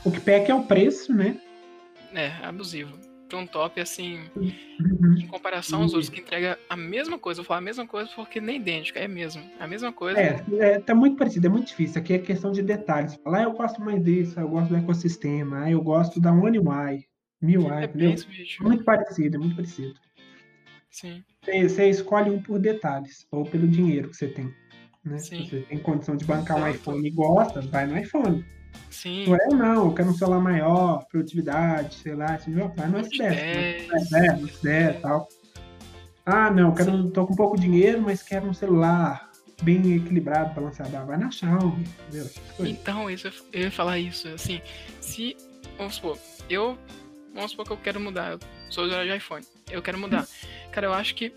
O que peca é o preço, né? É, abusivo. Pra um top, assim, Uhum. em comparação aos outros que entrega a mesma coisa. Eu vou falar a mesma coisa porque nem idêntica, é mesmo. A mesma coisa. É, é, tá muito parecido, é muito difícil. Aqui é questão de detalhes. Falar, ah, eu gosto mais disso, eu gosto do ecossistema, ah, eu gosto da One UI, MIUI, É bem subjetivo. Muito parecido, é muito parecido. Sim, Você, você escolhe um por detalhes, ou pelo dinheiro que você tem. Né? Sim. Se você tem condição de bancar um Exato. iPhone e gosta, vai no iPhone. Sim. Não é, não, eu quero um celular maior, produtividade, sei lá, assim, meu pai no Note S10, 10. né? É, no S10 e tal. Ah, não, eu quero, tô com pouco dinheiro, mas quero um celular bem equilibrado, balanceado. Vai na Xiaomi, entendeu? Então, isso, eu ia falar isso, assim, se, vamos supor, eu, vamos supor que eu quero mudar, eu sou usuário de iPhone, eu quero mudar. Cara, eu acho que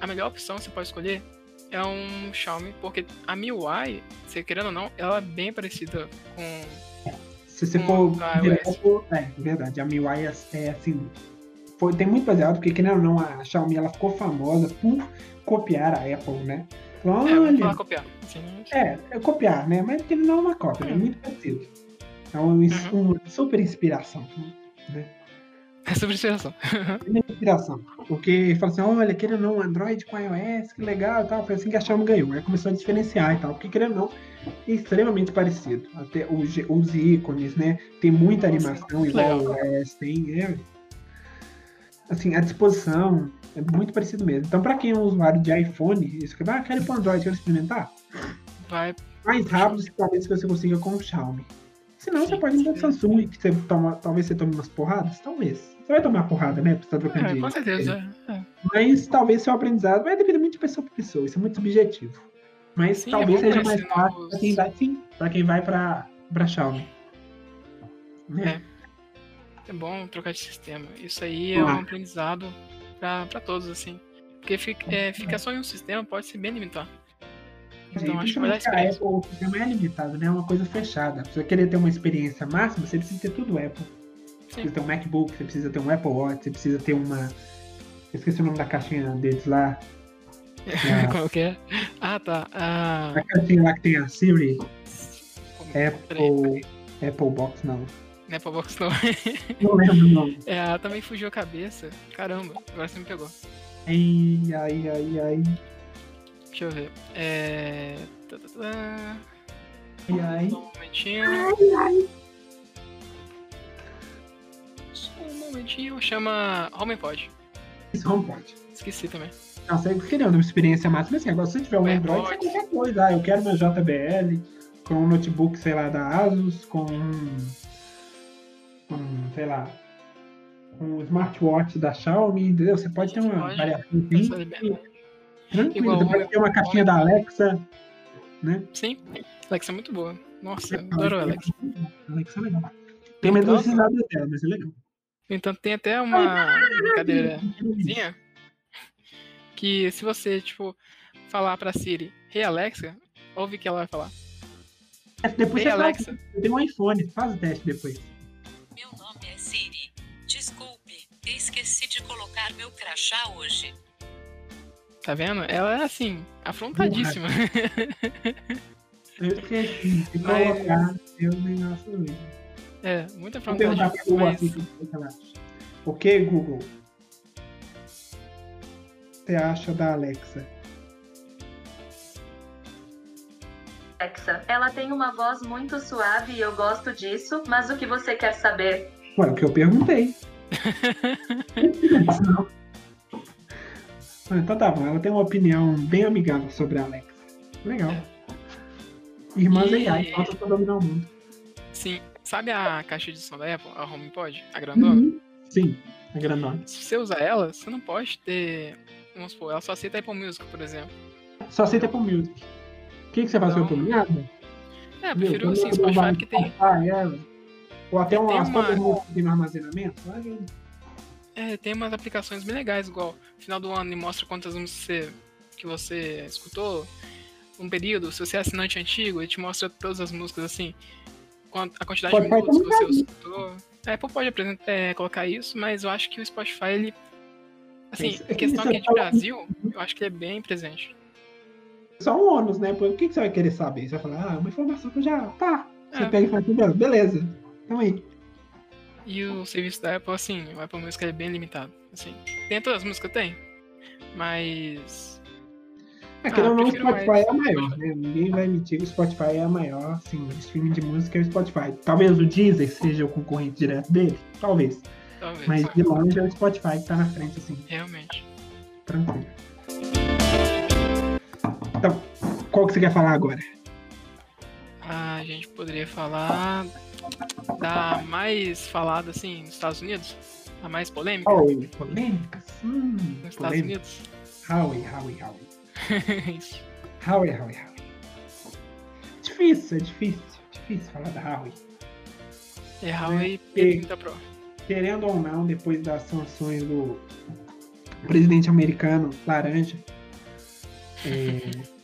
a melhor opção que você pode escolher é um Xiaomi, porque a MIUI, você querendo ou não, ela é bem parecida com... Se você com for direto, é, verdade, a MIUI é, é assim, foi, tem muito baseado, porque querendo ou não, a Xiaomi ela ficou famosa por copiar a Apple, né? É, vamos olha, falar copiar. Assim, É, é copiar, né? Mas ele não é uma cópia, é muito parecido. É uma, Uhum. uma super inspiração. Né? É sobre inspiração. *laughs* É inspiração. Porque fala assim, olha, querendo ou não, Android com iOS, que legal e tal. Foi assim que a Xiaomi ganhou. Aí começou a diferenciar e tal. Porque querendo ou não, é extremamente parecido. Até os, os ícones, né? Tem muita animação igual o iOS tem. É, assim, a disposição é muito parecido mesmo. Então, pra quem é um usuário de iPhone, isso que ah, quero ir pro Android, quero experimentar, Vai, mais rápido talvez que você consiga com o Xiaomi. Senão Sim, você pode ir no. Samsung, que você toma, talvez você tome umas porradas, talvez. Você vai tomar porrada, né? Você tá trocando é, com certeza, é. Mas talvez seu aprendizado vai depender muito de pessoa para pessoa, isso é muito subjetivo. Mas Sim, talvez é seja mais fácil novos- para quem vai, sim, para quem vai para para Xiaomi. Né? É bom trocar de sistema. Isso aí é um aprendizado pra, pra todos, assim. Porque fica, é, ficar só em um sistema pode ser bem limitado. Então acho que vai dar a. Apple o sistema é limitado, né? É uma coisa fechada. Se você querer ter uma experiência máxima, você precisa ter tudo Apple. Você precisa ter um MacBook, você precisa ter um Apple Watch, você precisa ter uma. Eu esqueci o nome da caixinha deles lá. *laughs* É. Qual que é? Ah, tá. Ah, A caixinha lá que tem a Siri, peraí, Apple. Apple Box, não. não é pra box não. *laughs* Não lembro o nome. É, ela também fugiu a cabeça. Caramba, agora você me pegou. Ai, ai, ai, ai. Deixa eu ver. É. tá, tá, tá. Ai, ai. Um momentinho. Só momentinho. Chama HomePod. Isso não pode. Esqueci também. Não, você queria uma experiência máxima assim. Agora, se você tiver um É, Android, você pode. qualquer coisa. Ah, eu quero meu JBL com um notebook, sei lá, da Asus, com um. com, sei lá, com um smartwatch da Xiaomi, entendeu? Você pode ter uma Pode. variação Essa bem tranquila. Você pode ter uma caixinha da Alexa, né? Sim, Alexa é muito boa. Nossa, adoro a Alexa. Alexa é legal. Tem medo dos dados dela, mas é legal. No entanto, tem até uma brincadeirazinha que se você, tipo, falar pra Siri, Hey Alexa, ouve o que ela vai falar. Depois Hey você faz, Alexa, você tem um iPhone, faz o teste depois. Meu nome é Siri. Desculpe, esqueci de colocar meu crachá hoje. tá vendo? Ela é assim, afrontadíssima. *laughs* Eu esqueci de Mas- colocar seu negócio hoje. É, muito Vou perguntar Mas assim, o que. O que, Google? Você acha da Alexa? Alexa, ela tem uma voz muito suave e eu gosto disso, mas o que você quer saber? Ué, o que eu perguntei. *laughs* Ah, Então tá bom, ela tem uma opinião bem amigável sobre a Alexa. Legal. Irmãs E- AI, falta pra dominar o mundo. sim, sabe a caixa de som da Apple, a HomePod, a grandona? Uhum. Sim, a grandona. Se você usar ela, você não pode ter. Vamos supor, ela só aceita Apple Music, por exemplo. Só aceita Apple Music. O que, que você faz com o Então, Apple Music? É, eu prefiro Quando assim, Spotify que tem. Spotify, é, Ou até Tem umas uma- próprias músicas que tem no armazenamento. É, tem umas aplicações bem legais, igual no final do ano ele mostra quantas músicas você, que você escutou um período. Se você é assinante antigo, ele te mostra todas as músicas assim, a quantidade de minutos que você escutou. A Apple pode apresentar, é, colocar isso, mas eu acho que o Spotify, ele. Assim, Isso- em questão aqui é de Brasil, eu acho que ele é bem presente. Só um ônus, né? O que, que você vai querer saber? Você vai falar, ah, uma informação que eu já. Tá. Você É. pega e fala, "Beleza, beleza. Então aí. E o serviço da Apple, assim, o Apple Music é bem limitado. Assim, tem todas as músicas, tem. Mas. É, querendo ou não, o Spotify mais. é a maior, né? Ninguém vai mentir que o Spotify é a maior, assim, streaming de música é o Spotify. Talvez o Deezer seja o concorrente direto dele, talvez. Talvez. Mas de longe é o Spotify que tá na frente, assim, Realmente. tranquilo. Então, qual que você quer falar agora? A gente poderia falar da mais falada assim nos Estados Unidos? A mais polêmica Huawei, polêmicas? Hum, nos Estados polêmica. Unidos? Huawei, Huawei, Huawei. Huawei, Huawei, Huawei. Difícil, é difícil. Difícil falar da Huawei. É Huawei É, P30 Pro. Querendo ou não, depois das sanções do presidente americano laranja, é, *laughs*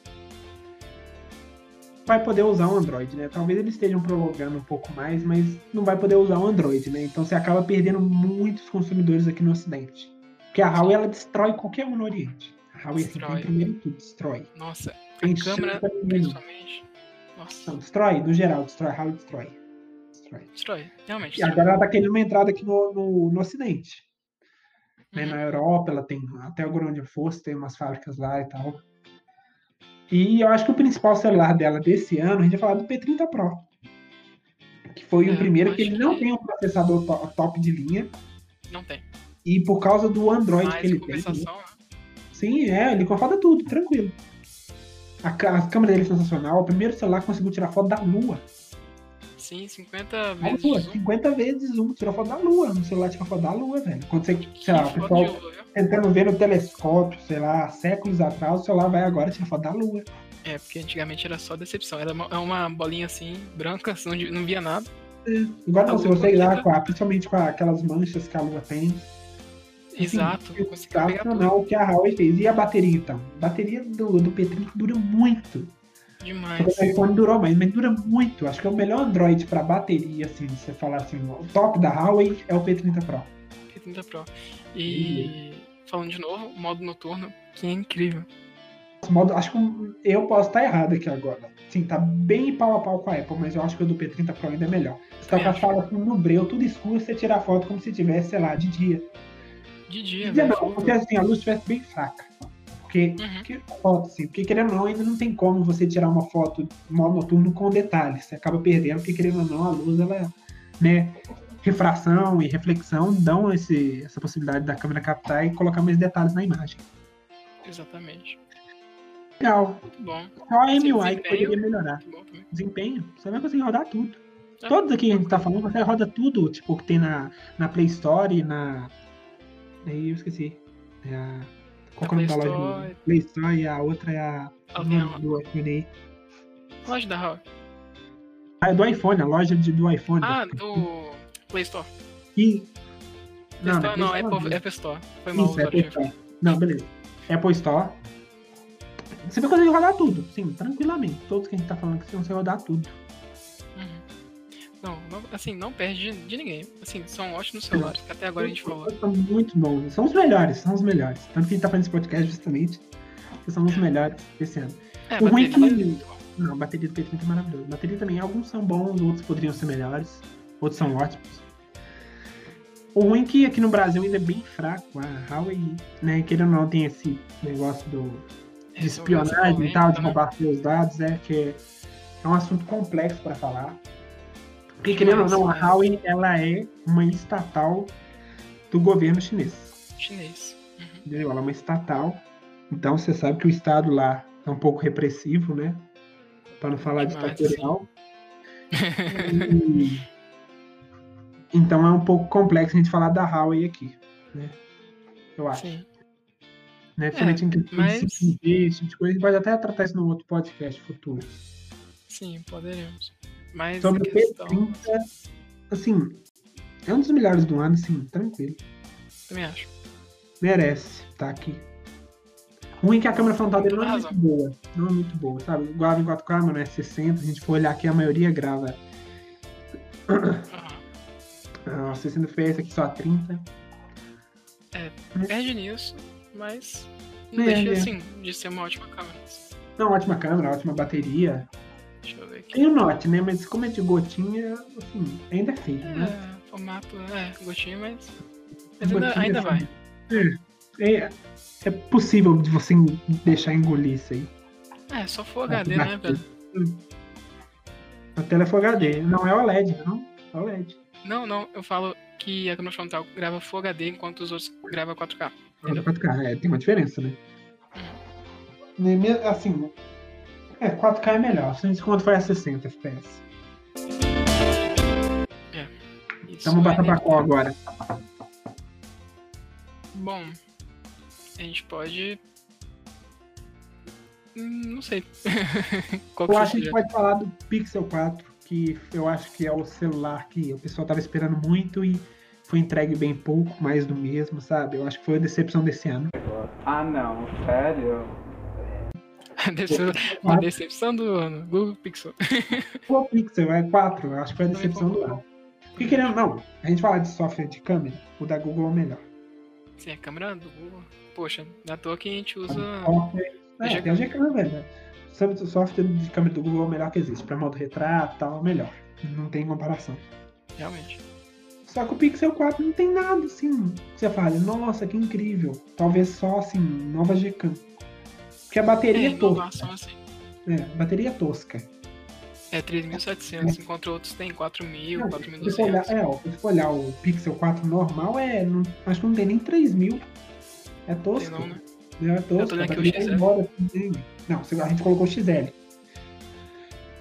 vai poder usar o Android, né? Talvez eles estejam prolongando um pouco mais, mas não vai poder usar o Android, né? Então você acaba perdendo muitos consumidores aqui no Ocidente. Porque a Huawei, ela destrói qualquer um no Oriente. Assim, Destrói. primeiro em destrói. Nossa, Tem a câmera, principalmente. Nossa, Não, destrói, no geral, destrói. Huawei destrói. Destrói. destrói. Realmente. E agora ela tá querendo uma entrada aqui no, no, no Ocidente. né, Uhum. na Europa, ela tem até agora onde eu fosse, tem umas fábricas lá e tal. E eu acho que o principal celular dela desse ano, a gente vai falar do P30 Pro. Que foi É, o primeiro eu que ele não que- tem um processador to- top de linha. Não tem. E por causa do Android Mas que em ele tem. né? Sim, é, ele roda tudo, tranquilo. A, a câmera dele é sensacional. O primeiro celular que conseguiu tirar foto da Lua. sim, 50 Da vezes Lua, zoom. 50 vezes zoom, tirou foto da Lua. No celular tira foto da Lua, velho. Quando você, sei lá, o Que pessoal lua, tentando ver no telescópio, sei lá, séculos atrás, o celular vai agora tirar foto da Lua. É, porque antigamente era só decepção. Era uma, é uma bolinha assim, branca, *laughs* não, não via nada. Igual não, A se você ir lá, com a- principalmente com aquelas manchas que a Lua tem. Exato. Sensacional o que a Huawei fez. E a bateria, então? A bateria do, do P30 dura muito. Demais. O iPhone durou mais, mas dura muito. Acho que é o melhor Android para bateria, assim, se você falar assim, o top da Huawei é o P30 Pro. P30 Pro. E falando de novo, o modo noturno, que é incrível. Modo, acho que eu posso estar errado aqui agora. Sim, tá bem pau a pau com a Apple, mas eu acho que o do P30 Pro ainda é melhor. Você tá Eu com a sala no breu, tudo escuro, você tira a foto como se tivesse, sei lá, de dia. De dia, De dia velho. não, porque assim, a luz estivesse bem fraca. Porque, Uhum. que foto, assim, porque querendo ou não, ainda não tem como você tirar uma foto modo noturno com detalhes. Você acaba perdendo, porque querendo ou não, a luz, ela, né, refração e reflexão dão esse, essa possibilidade da câmera captar e colocar mais detalhes na imagem. Exatamente. Legal. Muito bom. Só a Sim, MUI que poderia melhorar. Desempenho, você vai conseguir rodar tudo. É. Todos aqui que a gente tá falando, você roda tudo, tipo, que tem na, na Play Store na. Aí eu esqueci. É a. Qual que é o nome da Play loja? Store. Play Store e a outra é a. Uma- do iPhone aí. Loja da Huawei. Ah, é do iPhone, a loja de, do iPhone. Ah, do Play Store. E... Play Store, não, Store Apple, não. Apple Store. Foi mal Isso. Apple Store. Não, beleza. Apple Store. Você vai conseguir rodar tudo, sim, tranquilamente. Todos que a gente tá falando que você consegue rodar tudo. Não, não- assim, não perde de, de ninguém. Assim, são ótimos celulares, que até agora a gente falou. São muito bons. São os melhores, são os melhores. Tanto que a gente tá fazendo esse podcast justamente. Que são os melhores desse ano. É, O ruim bateria, que- muito bom. Não, a bateria do P30 é maravilhosa. A bateria também, alguns são bons, outros poderiam ser melhores. Outros são ótimos. O ruim é que aqui no Brasil ainda é bem fraco. A Huawei, né, querendo ou não, tem esse negócio do, de Resolveu essa espionagem e tal, de né? roubar seus dados, é que é, é um assunto complexo para falar. Porque, querendo ou não, a Huawei, ela é uma estatal do governo chinês. Chinês. Entendeu? Ela é uma estatal. Então você sabe que o Estado lá é um pouco repressivo, né? Para não falar Demais, ditatorial. E- Então é um pouco complexo a gente falar da Huawei aqui, né? Eu acho. Sim. Né? Principalmente em questão mas- de 5G, esse de coisa. A gente pode até tratar isso num outro podcast futuro. Sim, poderemos. Mas Sobre o questão, P30, assim, é um dos melhores do ano, sim, tranquilo. também acho. merece estar aqui. Ruim que a câmera frontal dele não é muito boa. Não é muito boa, sabe? Grava em 4K, mas não é 60. Se a gente for olhar aqui, a maioria grava Aham. ah, 60 FPS, aqui só 30. Perde nisso, mas não É, deixa é. assim de ser uma ótima câmera. Não, ótima câmera, ótima bateria. Deixa eu ver aqui. Tem o Note, né? Mas como é de gotinha, assim, ainda é feio, né? É, formato, é, gotinho, mas. Mas ainda, Gotinha, ainda assim, vai. É, é possível de você deixar engolir isso aí. É, só for HD, né, velho? A tela é Full HD. Não é OLED, não? É OLED. Não, não, eu falo que a câmera frontal grava Full HD enquanto os outros gravam 4K. Entendeu? 4K, é, tem uma diferença, né? Nem me- Assim, é, 4K é melhor, principalmente quando for a 60 FPS. Então vamos passar pra qual agora? Bom, a gente pode. Hum, Não sei. *laughs* Qual que Eu acho que a gente pode falar do Pixel 4, que eu acho que é o celular que o pessoal tava esperando muito e foi entregue bem pouco, mais do mesmo, sabe? Eu acho que foi a decepção desse ano. Ah, não, sério? *laughs* Decepção- Uma decepção do ano. Google Pixel. *laughs* O Pixel é 4, eu acho que foi a decepção do ano. Porque querendo, não, a gente falar de software de câmera, o da Google é o melhor. Sim, a câmera do Google. Poxa, não é toa que a gente usa. É, G-Cam. tem o G-Cam, velho. Sabe, O software de câmera do Google é o melhor que existe. Pra modo retrato e tal, é o melhor. Não tem comparação. Realmente. Só que o Pixel 4 não tem nada assim. Você fala, nossa, que incrível. Talvez só assim, nova Gcam. Porque a É, bateria é, tosca. inovação assim. É, a bateria é tosca. É 3.700, enquanto outros tem 4.000, Não, Se você for olhar, 4.200. é, ó, se você for olhar o Pixel 4 normal, é, não- acho que não tem nem 3 mil. É Tem tosco. não, né? É tosco. tô olhando a aqui o vai XL. embora, assim, Não, a gente colocou o XL.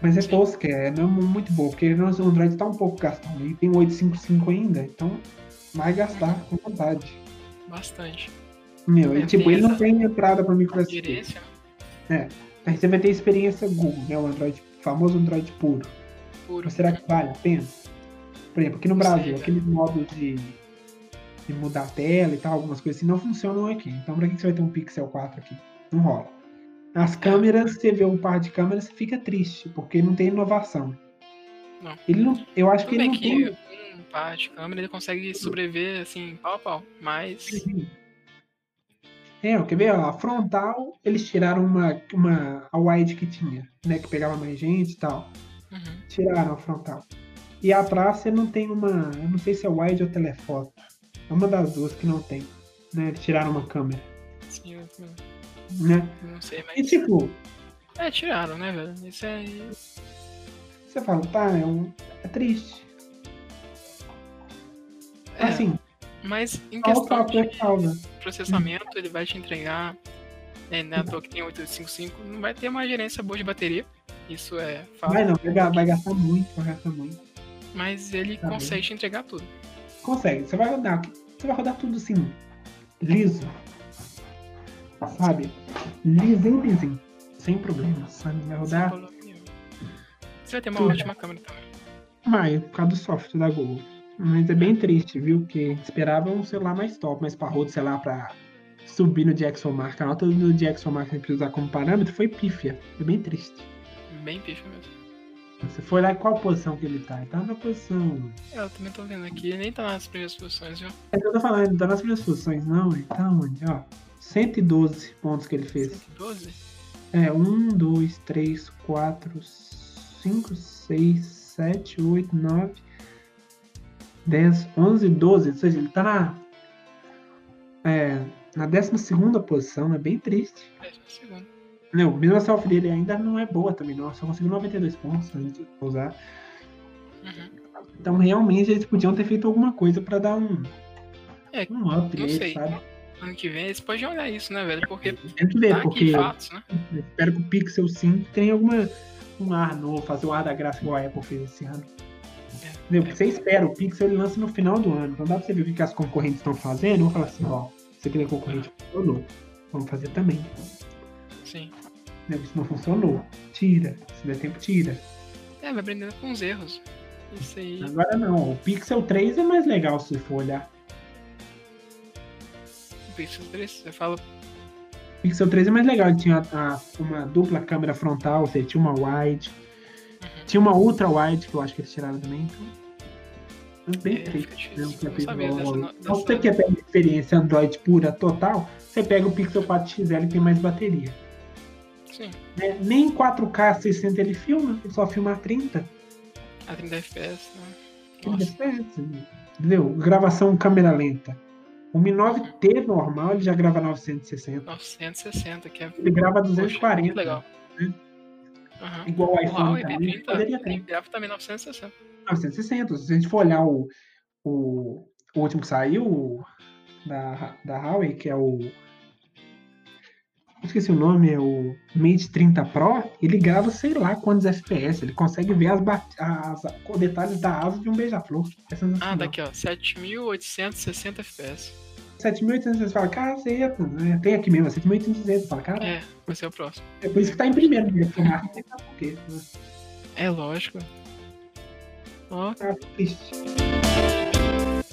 Mas é Sim. tosca, é não é muito boa, porque o Android tá um pouco gastando. E tem o 855 ainda, então vai gastar com vontade. Bastante. Meu, e É, tipo, ele não tem entrada pra micro SD. Gerência, Aí você vai ter experiência Google, né? O Android, famoso Android puro. puro. Mas será que vale a pena? Por exemplo, aqui no Brasil, aqueles modos de, de mudar a tela e tal, algumas coisas assim, não funcionam aqui. Então, pra que que você vai ter um Pixel 4 aqui? Não rola. As câmeras, você vê um par de câmeras, você fica triste, porque não tem inovação. Não. Ele não, eu acho que Tudo ele bem não que tem. um par de câmera ele consegue sobreviver assim, pau a pau. Mas. É, quer ver? ó, A frontal, eles tiraram uma, uma a wide que tinha, né? Que pegava mais gente e tal. Uhum. Tiraram a frontal. E atrás você não tem uma. Eu não sei se é wide ou telefoto. É uma das duas que não tem. Né? Eles tiraram uma câmera. Sim, eu Né? não sei, E mas. tipo, É, tiraram, né, velho? Isso é. você fala, tá, é, um, é triste. é, Assim, Mas em questão de salva. processamento, ele vai te entregar. É, né, à toa que tem 855, não vai ter uma gerência boa de bateria. Isso é fato. Vai não, vai, ga- vai gastar muito, vai gastar muito. Mas ele Tá bem. consegue te entregar tudo. Consegue, você vai rodar. Você vai rodar tudo assim, liso. Sabe? Lisinho, lisinho. Sem problemas, sabe? Vai rodar. Você vai ter uma Tudo. ótima câmera também. Vai, por causa do software da Google. Mas é bem triste, viu? Porque esperava um celular mais top, mas parrudo, sei lá, pra subir no DxOMark. A nota do que a gente precisa usar como parâmetro foi pífia. Foi bem triste. Bem pifa mesmo. Você foi lá em qual posição que ele tá? Ele tá na posição. É, Eu também tô vendo aqui, ele nem tá nas primeiras posições, viu? É que eu tô falando, ele tá nas primeiras posições, não. Ele tá onde? Ó, 112 pontos que ele fez. 112? É, 1, 2, 3, 4, 5, 6, 7, 8, 9, 10, 11, 12. Ou seja, ele tá na. É, na 12 posição, é bem triste. 10 segundo. Não, mesmo a selfie dele ainda não é boa também, não. Só conseguiu 92 pontos antes de usar. Uhum. Então, realmente, eles podiam ter feito alguma coisa pra dar um, É, um up não nele, sei. sabe? Ano que vem eles podem olhar isso, né, velho? Porque Tem que ver, tá porque fatos, né? espero que o Pixel 5 tenha alguma, um ar novo, fazer o ar da graça igual a Apple fez esse ano. Você espera, o Pixel ele lança no final do ano. Então dá pra você ver o que as concorrentes estão fazendo. Vamos falar assim, ó, isso aqui da concorrente funcionou. Vamos fazer também. Sim. Entendeu? Se não funcionou, tira. Se der tempo, tira. É, vai aprendendo com os erros. Isso aí. Agora não, o Pixel 3 é mais legal se você for olhar. O Pixel 3, você fala. O Pixel 3 é mais legal, ele tinha a- uma dupla câmera frontal, ou seja, tinha uma wide. Uhum. Tinha uma ultra wide, que eu acho que eles tiraram também. Então, é bem É, triste. né, difícil. que é Não sabia dessa Então, se você quer ter uma experiência Android pura total, você pega o Pixel 4 XL que tem mais bateria. Sim, né? Nem em 4K 60 ele filma, ele só filma a 30. a 30 FPS, né? 30 Nossa. FPS, entendeu? Gravação câmera lenta. O Mi 9T normal ele já grava 960. 960, que é. Ele grava Poxa, 240. muito legal. né? Aham. Igual o iPhone Huawei também, P30 poderia ele ter. grava também 960. 960. Se a gente for olhar o, o, o último que saiu da, da Huawei, que é o esqueci o nome, é o Mate 30 Pro, ele grava sei lá quantos FPS, ele consegue ver as, as- os detalhes da asa de um beija-flor. É Ah, daqui, ó. 7.860 FPS. 7800, você fala, caceta, né? tem aqui mesmo, 7800, você fala, cara, é. É, vai ser o próximo. por isso que tá em primeiro, né? Porque né? É lógico. Ó, Tá triste.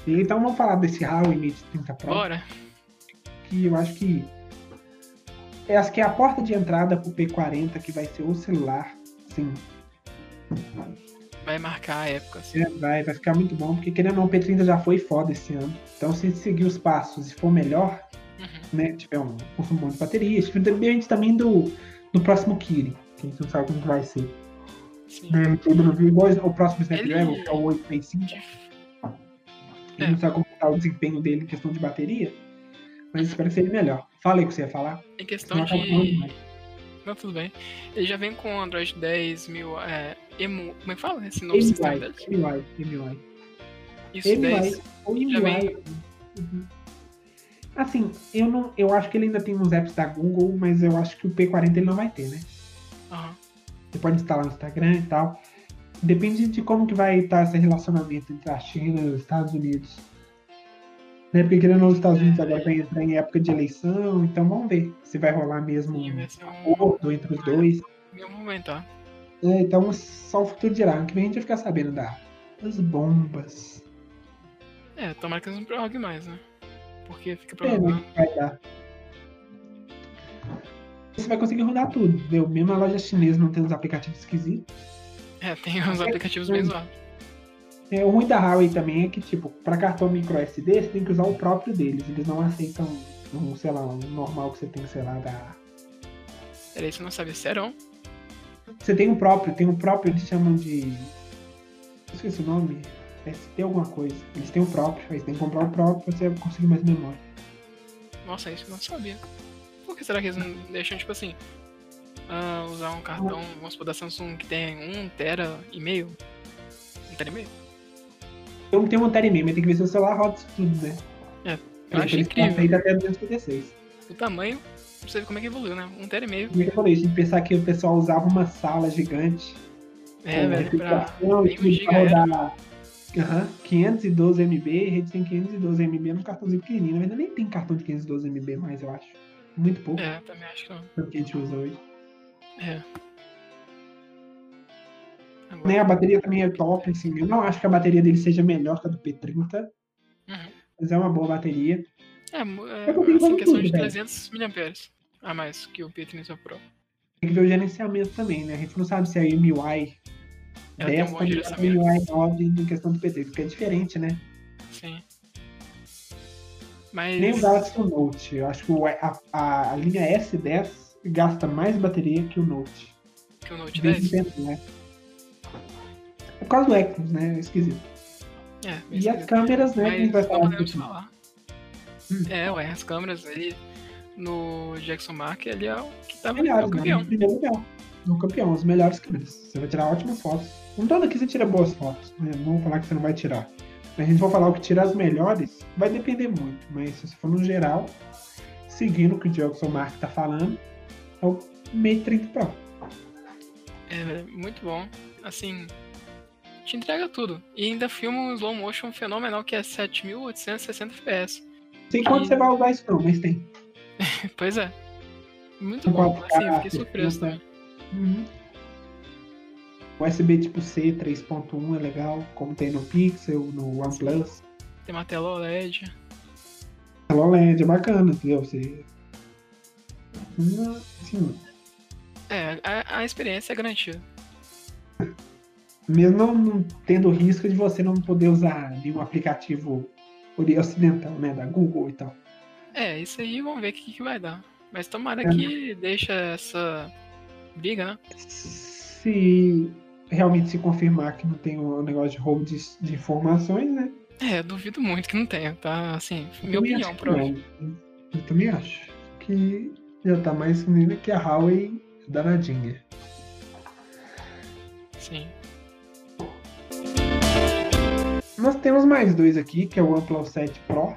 Então vamos falar desse Huawei Mate 30 Pro. bora. que eu acho que é acho que é a porta de entrada pro P40 que vai ser o celular, assim, Vai marcar a época. Assim. é, vai, vai ficar muito bom, porque querendo ou não, o P30 já foi foda esse ano. Então se seguir os passos e for melhor, Uhum. né, tiver um consumo bom de bateria, depende também do, do próximo Kirin, que a gente não sabe como vai ser. Tudo- igual o próximo Snapdragon, Ele- que é o 865, De- a gente não sabe como tá o desempenho dele em questão de bateria, mas espero que seja melhor. Fala aí o que você ia falar. Em questão de. Não, tudo bem. Ele já vem com o Android 10 mil. É, emu... Como é que fala? Esse novo sistema MUI, deles? MUI, MUI. Isso, MUI, 10. ou já MUI. Uhum. Assim, eu não, eu acho que ele ainda tem uns apps da Google, mas eu acho que o P40 ele não vai ter, né? Aham. Você pode instalar no Instagram e tal. Depende de como que vai estar esse relacionamento entre a China e os Estados Unidos. Né? Porque querendo os Estados Unidos agora vai entrar em época de eleição, então vamos ver se vai rolar mesmo Sim, um acordo entre os dois. Meu momento, ó. É, então só o futuro dirá. Ano que vem a gente vai ficar sabendo da, das bombas. É, tomara que eles não prorroguem mais, né? Porque fica É, né, prorrogando. que vai dar. Você vai conseguir rodar tudo, entendeu? Mesmo a loja chinesa não tem uns aplicativos esquisitos. É, tem uns aplicativos bem zoados. É, o ruim da Huawei também é que, tipo, para cartão micro SD, você tem que usar o próprio deles. Eles não aceitam, um, sei lá, um normal que você tem, sei lá, da. Peraí, você não sabe serão? Você tem um próprio, tem um próprio, eles chamam de. Eu esqueci o nome. ST alguma coisa. Eles têm o próprio, aí você tem que comprar o próprio pra você conseguir mais memória. Nossa, isso eu não sabia. Que será que eles não deixam, tipo assim, ah, usar um cartão, vamos supor, da Samsung que tem 1 tera e meio? 1 tera e meio? Eu não tenho um tera e meio, mas tem que ver se o celular roda isso tudo, né? Eu acho Eles incrível. aceitam até 256. O tamanho, pra você ver como é que evoluiu, né? 1 tera e meio. Como é que eu falei? A gente pensar que o pessoal usava uma sala gigante. É, velho, pra tudo giga pra rodar. Aham, 512 MB, a rede tem 512 MB num cartãozinho pequenininho. Na verdade, nem tem cartão de 512 MB mais, eu acho. Muito pouco, É, também acho que não. que a gente usa hoje. É. Agora, Nem a bateria também é top, assim. Eu não acho que a bateria dele seja melhor que a do P30, Uhum. mas é uma boa bateria. É, é, assim, questão tudo, de velho. 300 mAh a mais que o P30 Pro. Tem que ver o gerenciamento também, né? A gente não sabe se é MUI Ela tem um 10 bom também é a gerenciamento. MUI 9 em questão do P30, porque é diferente, né? Sim. Mas. Nem o Galaxy Note. Eu acho que a, a, a linha S10 gasta mais bateria que o Note. Que o Note Bem 10. depende, né? É por causa do Exynos, né? É esquisito. É, E as esquisito. câmeras, né? gente vai Mas falar não falar. Hum. É, ué, as câmeras ali no Jackson Mark, ele é o que tava Melhores, é o né? campeão. Em primeiro lugar. No campeão, as melhores câmeras. Você vai tirar ótimas fotos. Não todo aqui você tira boas fotos, né? Não vou falar que você não vai tirar. A gente vai falar o que tira as melhores, vai depender muito. Mas se você for no geral, seguindo o que o Jackson Mark tá falando, é o Mate 30 Pro. É muito bom. Assim, te entrega tudo. E ainda filma um slow motion fenomenal que é 7860 FPS. Sei quando E- você vai usar isso não, mas tem. *laughs* Pois é. Muito bom. 4K, Assim, eu fiquei surpreso 60. também. Uhum. USB tipo C 3.1 é legal, como tem no Pixel, no OnePlus. Tem uma tela OLED. A HoloLED é bacana, entendeu? Você... Assim, É, a, a experiência é garantida. mesmo não, não tendo risco de você não poder usar nenhum aplicativo ocidental, né? Da Google e tal. É, isso aí vamos ver o que, que vai dar. Mas tomara É. que deixa essa briga, né? Se realmente se confirmar que não tem o negócio de roubo de, de informações, né? É, duvido muito que não tenha, tá? Assim, minha opinião, provavelmente. Eu também acho que já tá mais menina que a Huawei danadinha. Sim. Nós temos mais dois aqui, que é o OnePlus 7 Pro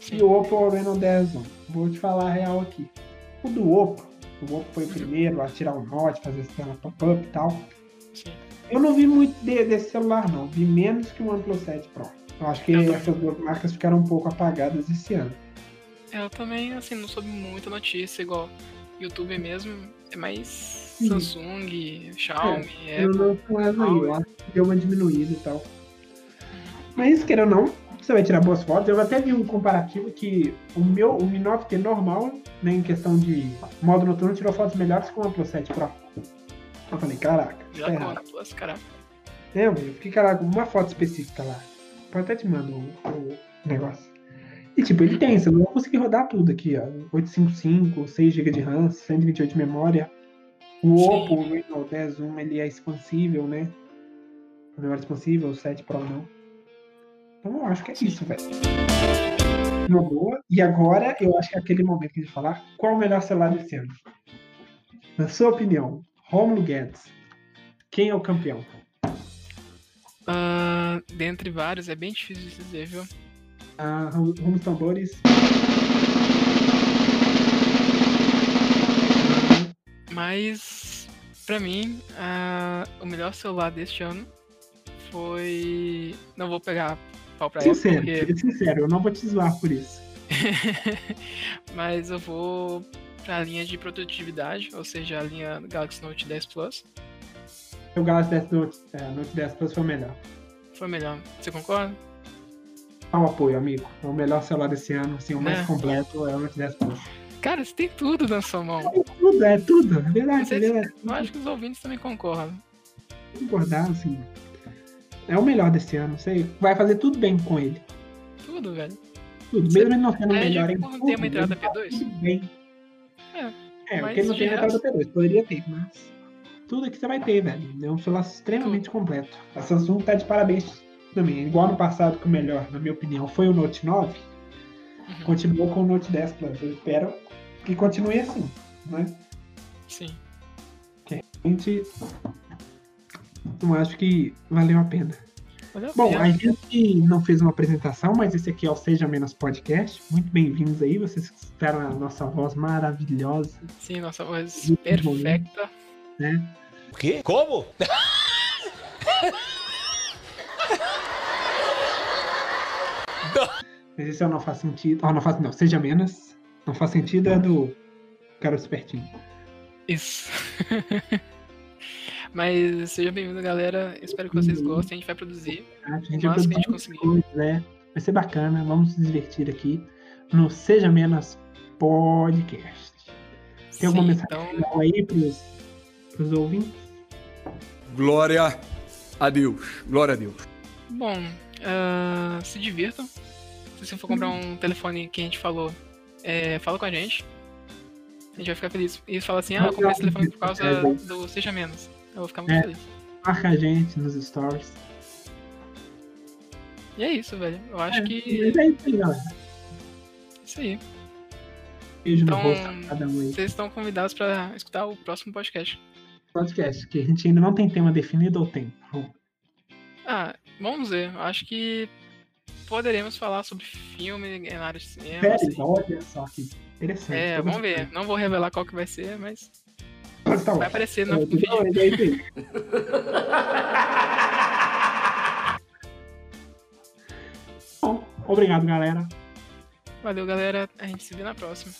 Sim. e o Oppo Reno 10 Zoom. Vou te falar a real aqui. O do Oppo, o Oppo foi o primeiro a tirar o Note, fazer essa tela pop-up e tal. Sim. Eu não vi muito de- desse celular, não. Vi menos que o OnePlus 7 Pro. Eu acho que Eu essas duas marcas ficaram um pouco apagadas esse ano. Eu também, assim, não soube muita notícia, igual YouTube mesmo. É mais Sim. Samsung, Xiaomi, Eu Apple. não com essa aí, eu acho que deu uma diminuída e tal. Mas, querendo ou não, você vai tirar boas fotos. Eu até vi um comparativo que o meu, o Mi 9T normal, né, em questão de modo noturno, tirou fotos melhores que o OnePlus 7 Pro. Eu falei, caraca, Já tá errado. Plus, caraca. É, eu fiquei, caraca, uma foto específica lá. Pode até te mandar o, o negócio. E tipo, ele tem, você não vai conseguir rodar tudo aqui, ó. 855, 6 GB de RAM, 128 de memória. O Sim. Oppo, o Reno 10 Zoom, ele é expansível, né? A memória expansível, o 7 Pro não. Então eu acho que é isso, velho. Uma boa. E agora eu acho que é aquele momento que a gente falar qual o melhor celular desse ano. Na sua opinião, Romulo Guedes, quem é o campeão? Ah, dentre vários, é bem difícil de dizer, viu? Ah, Rumos Tambores. Mas, pra mim, ah, o melhor celular deste ano foi. Não vou pegar pau pra Sincero, porque. seja sincero, eu não vou te zoar por isso. *laughs* Mas eu vou pra linha de produtividade, ou seja, a linha Galaxy Note 10 Plus. O Galaxy 10 Note, é, Note 10 Plus foi o melhor. Foi melhor. Você concorda? Dá o apoio, amigo. É o melhor celular desse ano, assim, o mais É. completo é o Note 10 Plus. Cara, você tem tudo na sua mão. É tudo, é tudo. É verdade, sei é verdade. Eu acho que os ouvintes também concordam. concordar, assim. É o melhor desse ano. Você vai fazer tudo bem com ele. Tudo, velho. Tudo. Você Mesmo ele não sendo o pede melhor em tudo, ter uma entrada ele faz P2? Tudo bem. É, É, mas porque ele não tem resto- P2. Poderia ter, mas tudo que você vai ter, velho. É um celular extremamente completo. A Samsung tá de parabéns também. Igual no passado, que o melhor, na minha opinião, foi o Note 9. Uhum. Continuou com o Note 10 Plus. Eu espero que continue assim, né? Sim. Realmente, não acho que valeu a pena. Bom, a gente não fez uma apresentação, mas esse aqui é o Seja Menos Podcast. Muito bem-vindos aí, vocês que esperam a nossa voz maravilhosa, Sim, nossa voz Muito perfeita. né? O quê? Como? Mas esse é o Não Faz Sentido. Ah, não faz, não, Seja Menos. Não faz sentido é do Garoto Espertinho. Isso. *laughs* Mas seja bem-vindo, galera. Espero que vocês Uhum. gostem. A gente vai produzir. A gente vai que a gente produzir conseguir. coisas, né? Vai ser bacana, vamos se divertir aqui no Seja Menos Podcast. Tem alguma Sim, mensagem então, aí pros, pros ouvintes? Glória a Deus. Glória a Deus. bom, ah, se divirtam. Se você for comprar um telefone que a gente falou, é, fala com a gente. A gente vai ficar feliz. E fala assim, ah, eu comprei esse telefone por causa É, bom. do Seja Menos. Eu vou ficar muito É. feliz. Marca a gente nos stories. E é isso, velho. Eu acho É, que. É isso aí, galera. Isso aí. Beijo no Então, rosto de cada um aí. Vocês estão convidados pra escutar o próximo podcast. Podcast, que a gente ainda não tem tema definido ou tem? Ah, vamos ver. Eu acho que poderemos falar sobre filme na área de cinema. Sério, assim. olha só que interessante. É, vamos ver. Não vou revelar qual que vai ser, mas Tá vai aparecer no, É, vídeo. Bom, obrigado, galera. Valeu, galera. A gente se vê na próxima.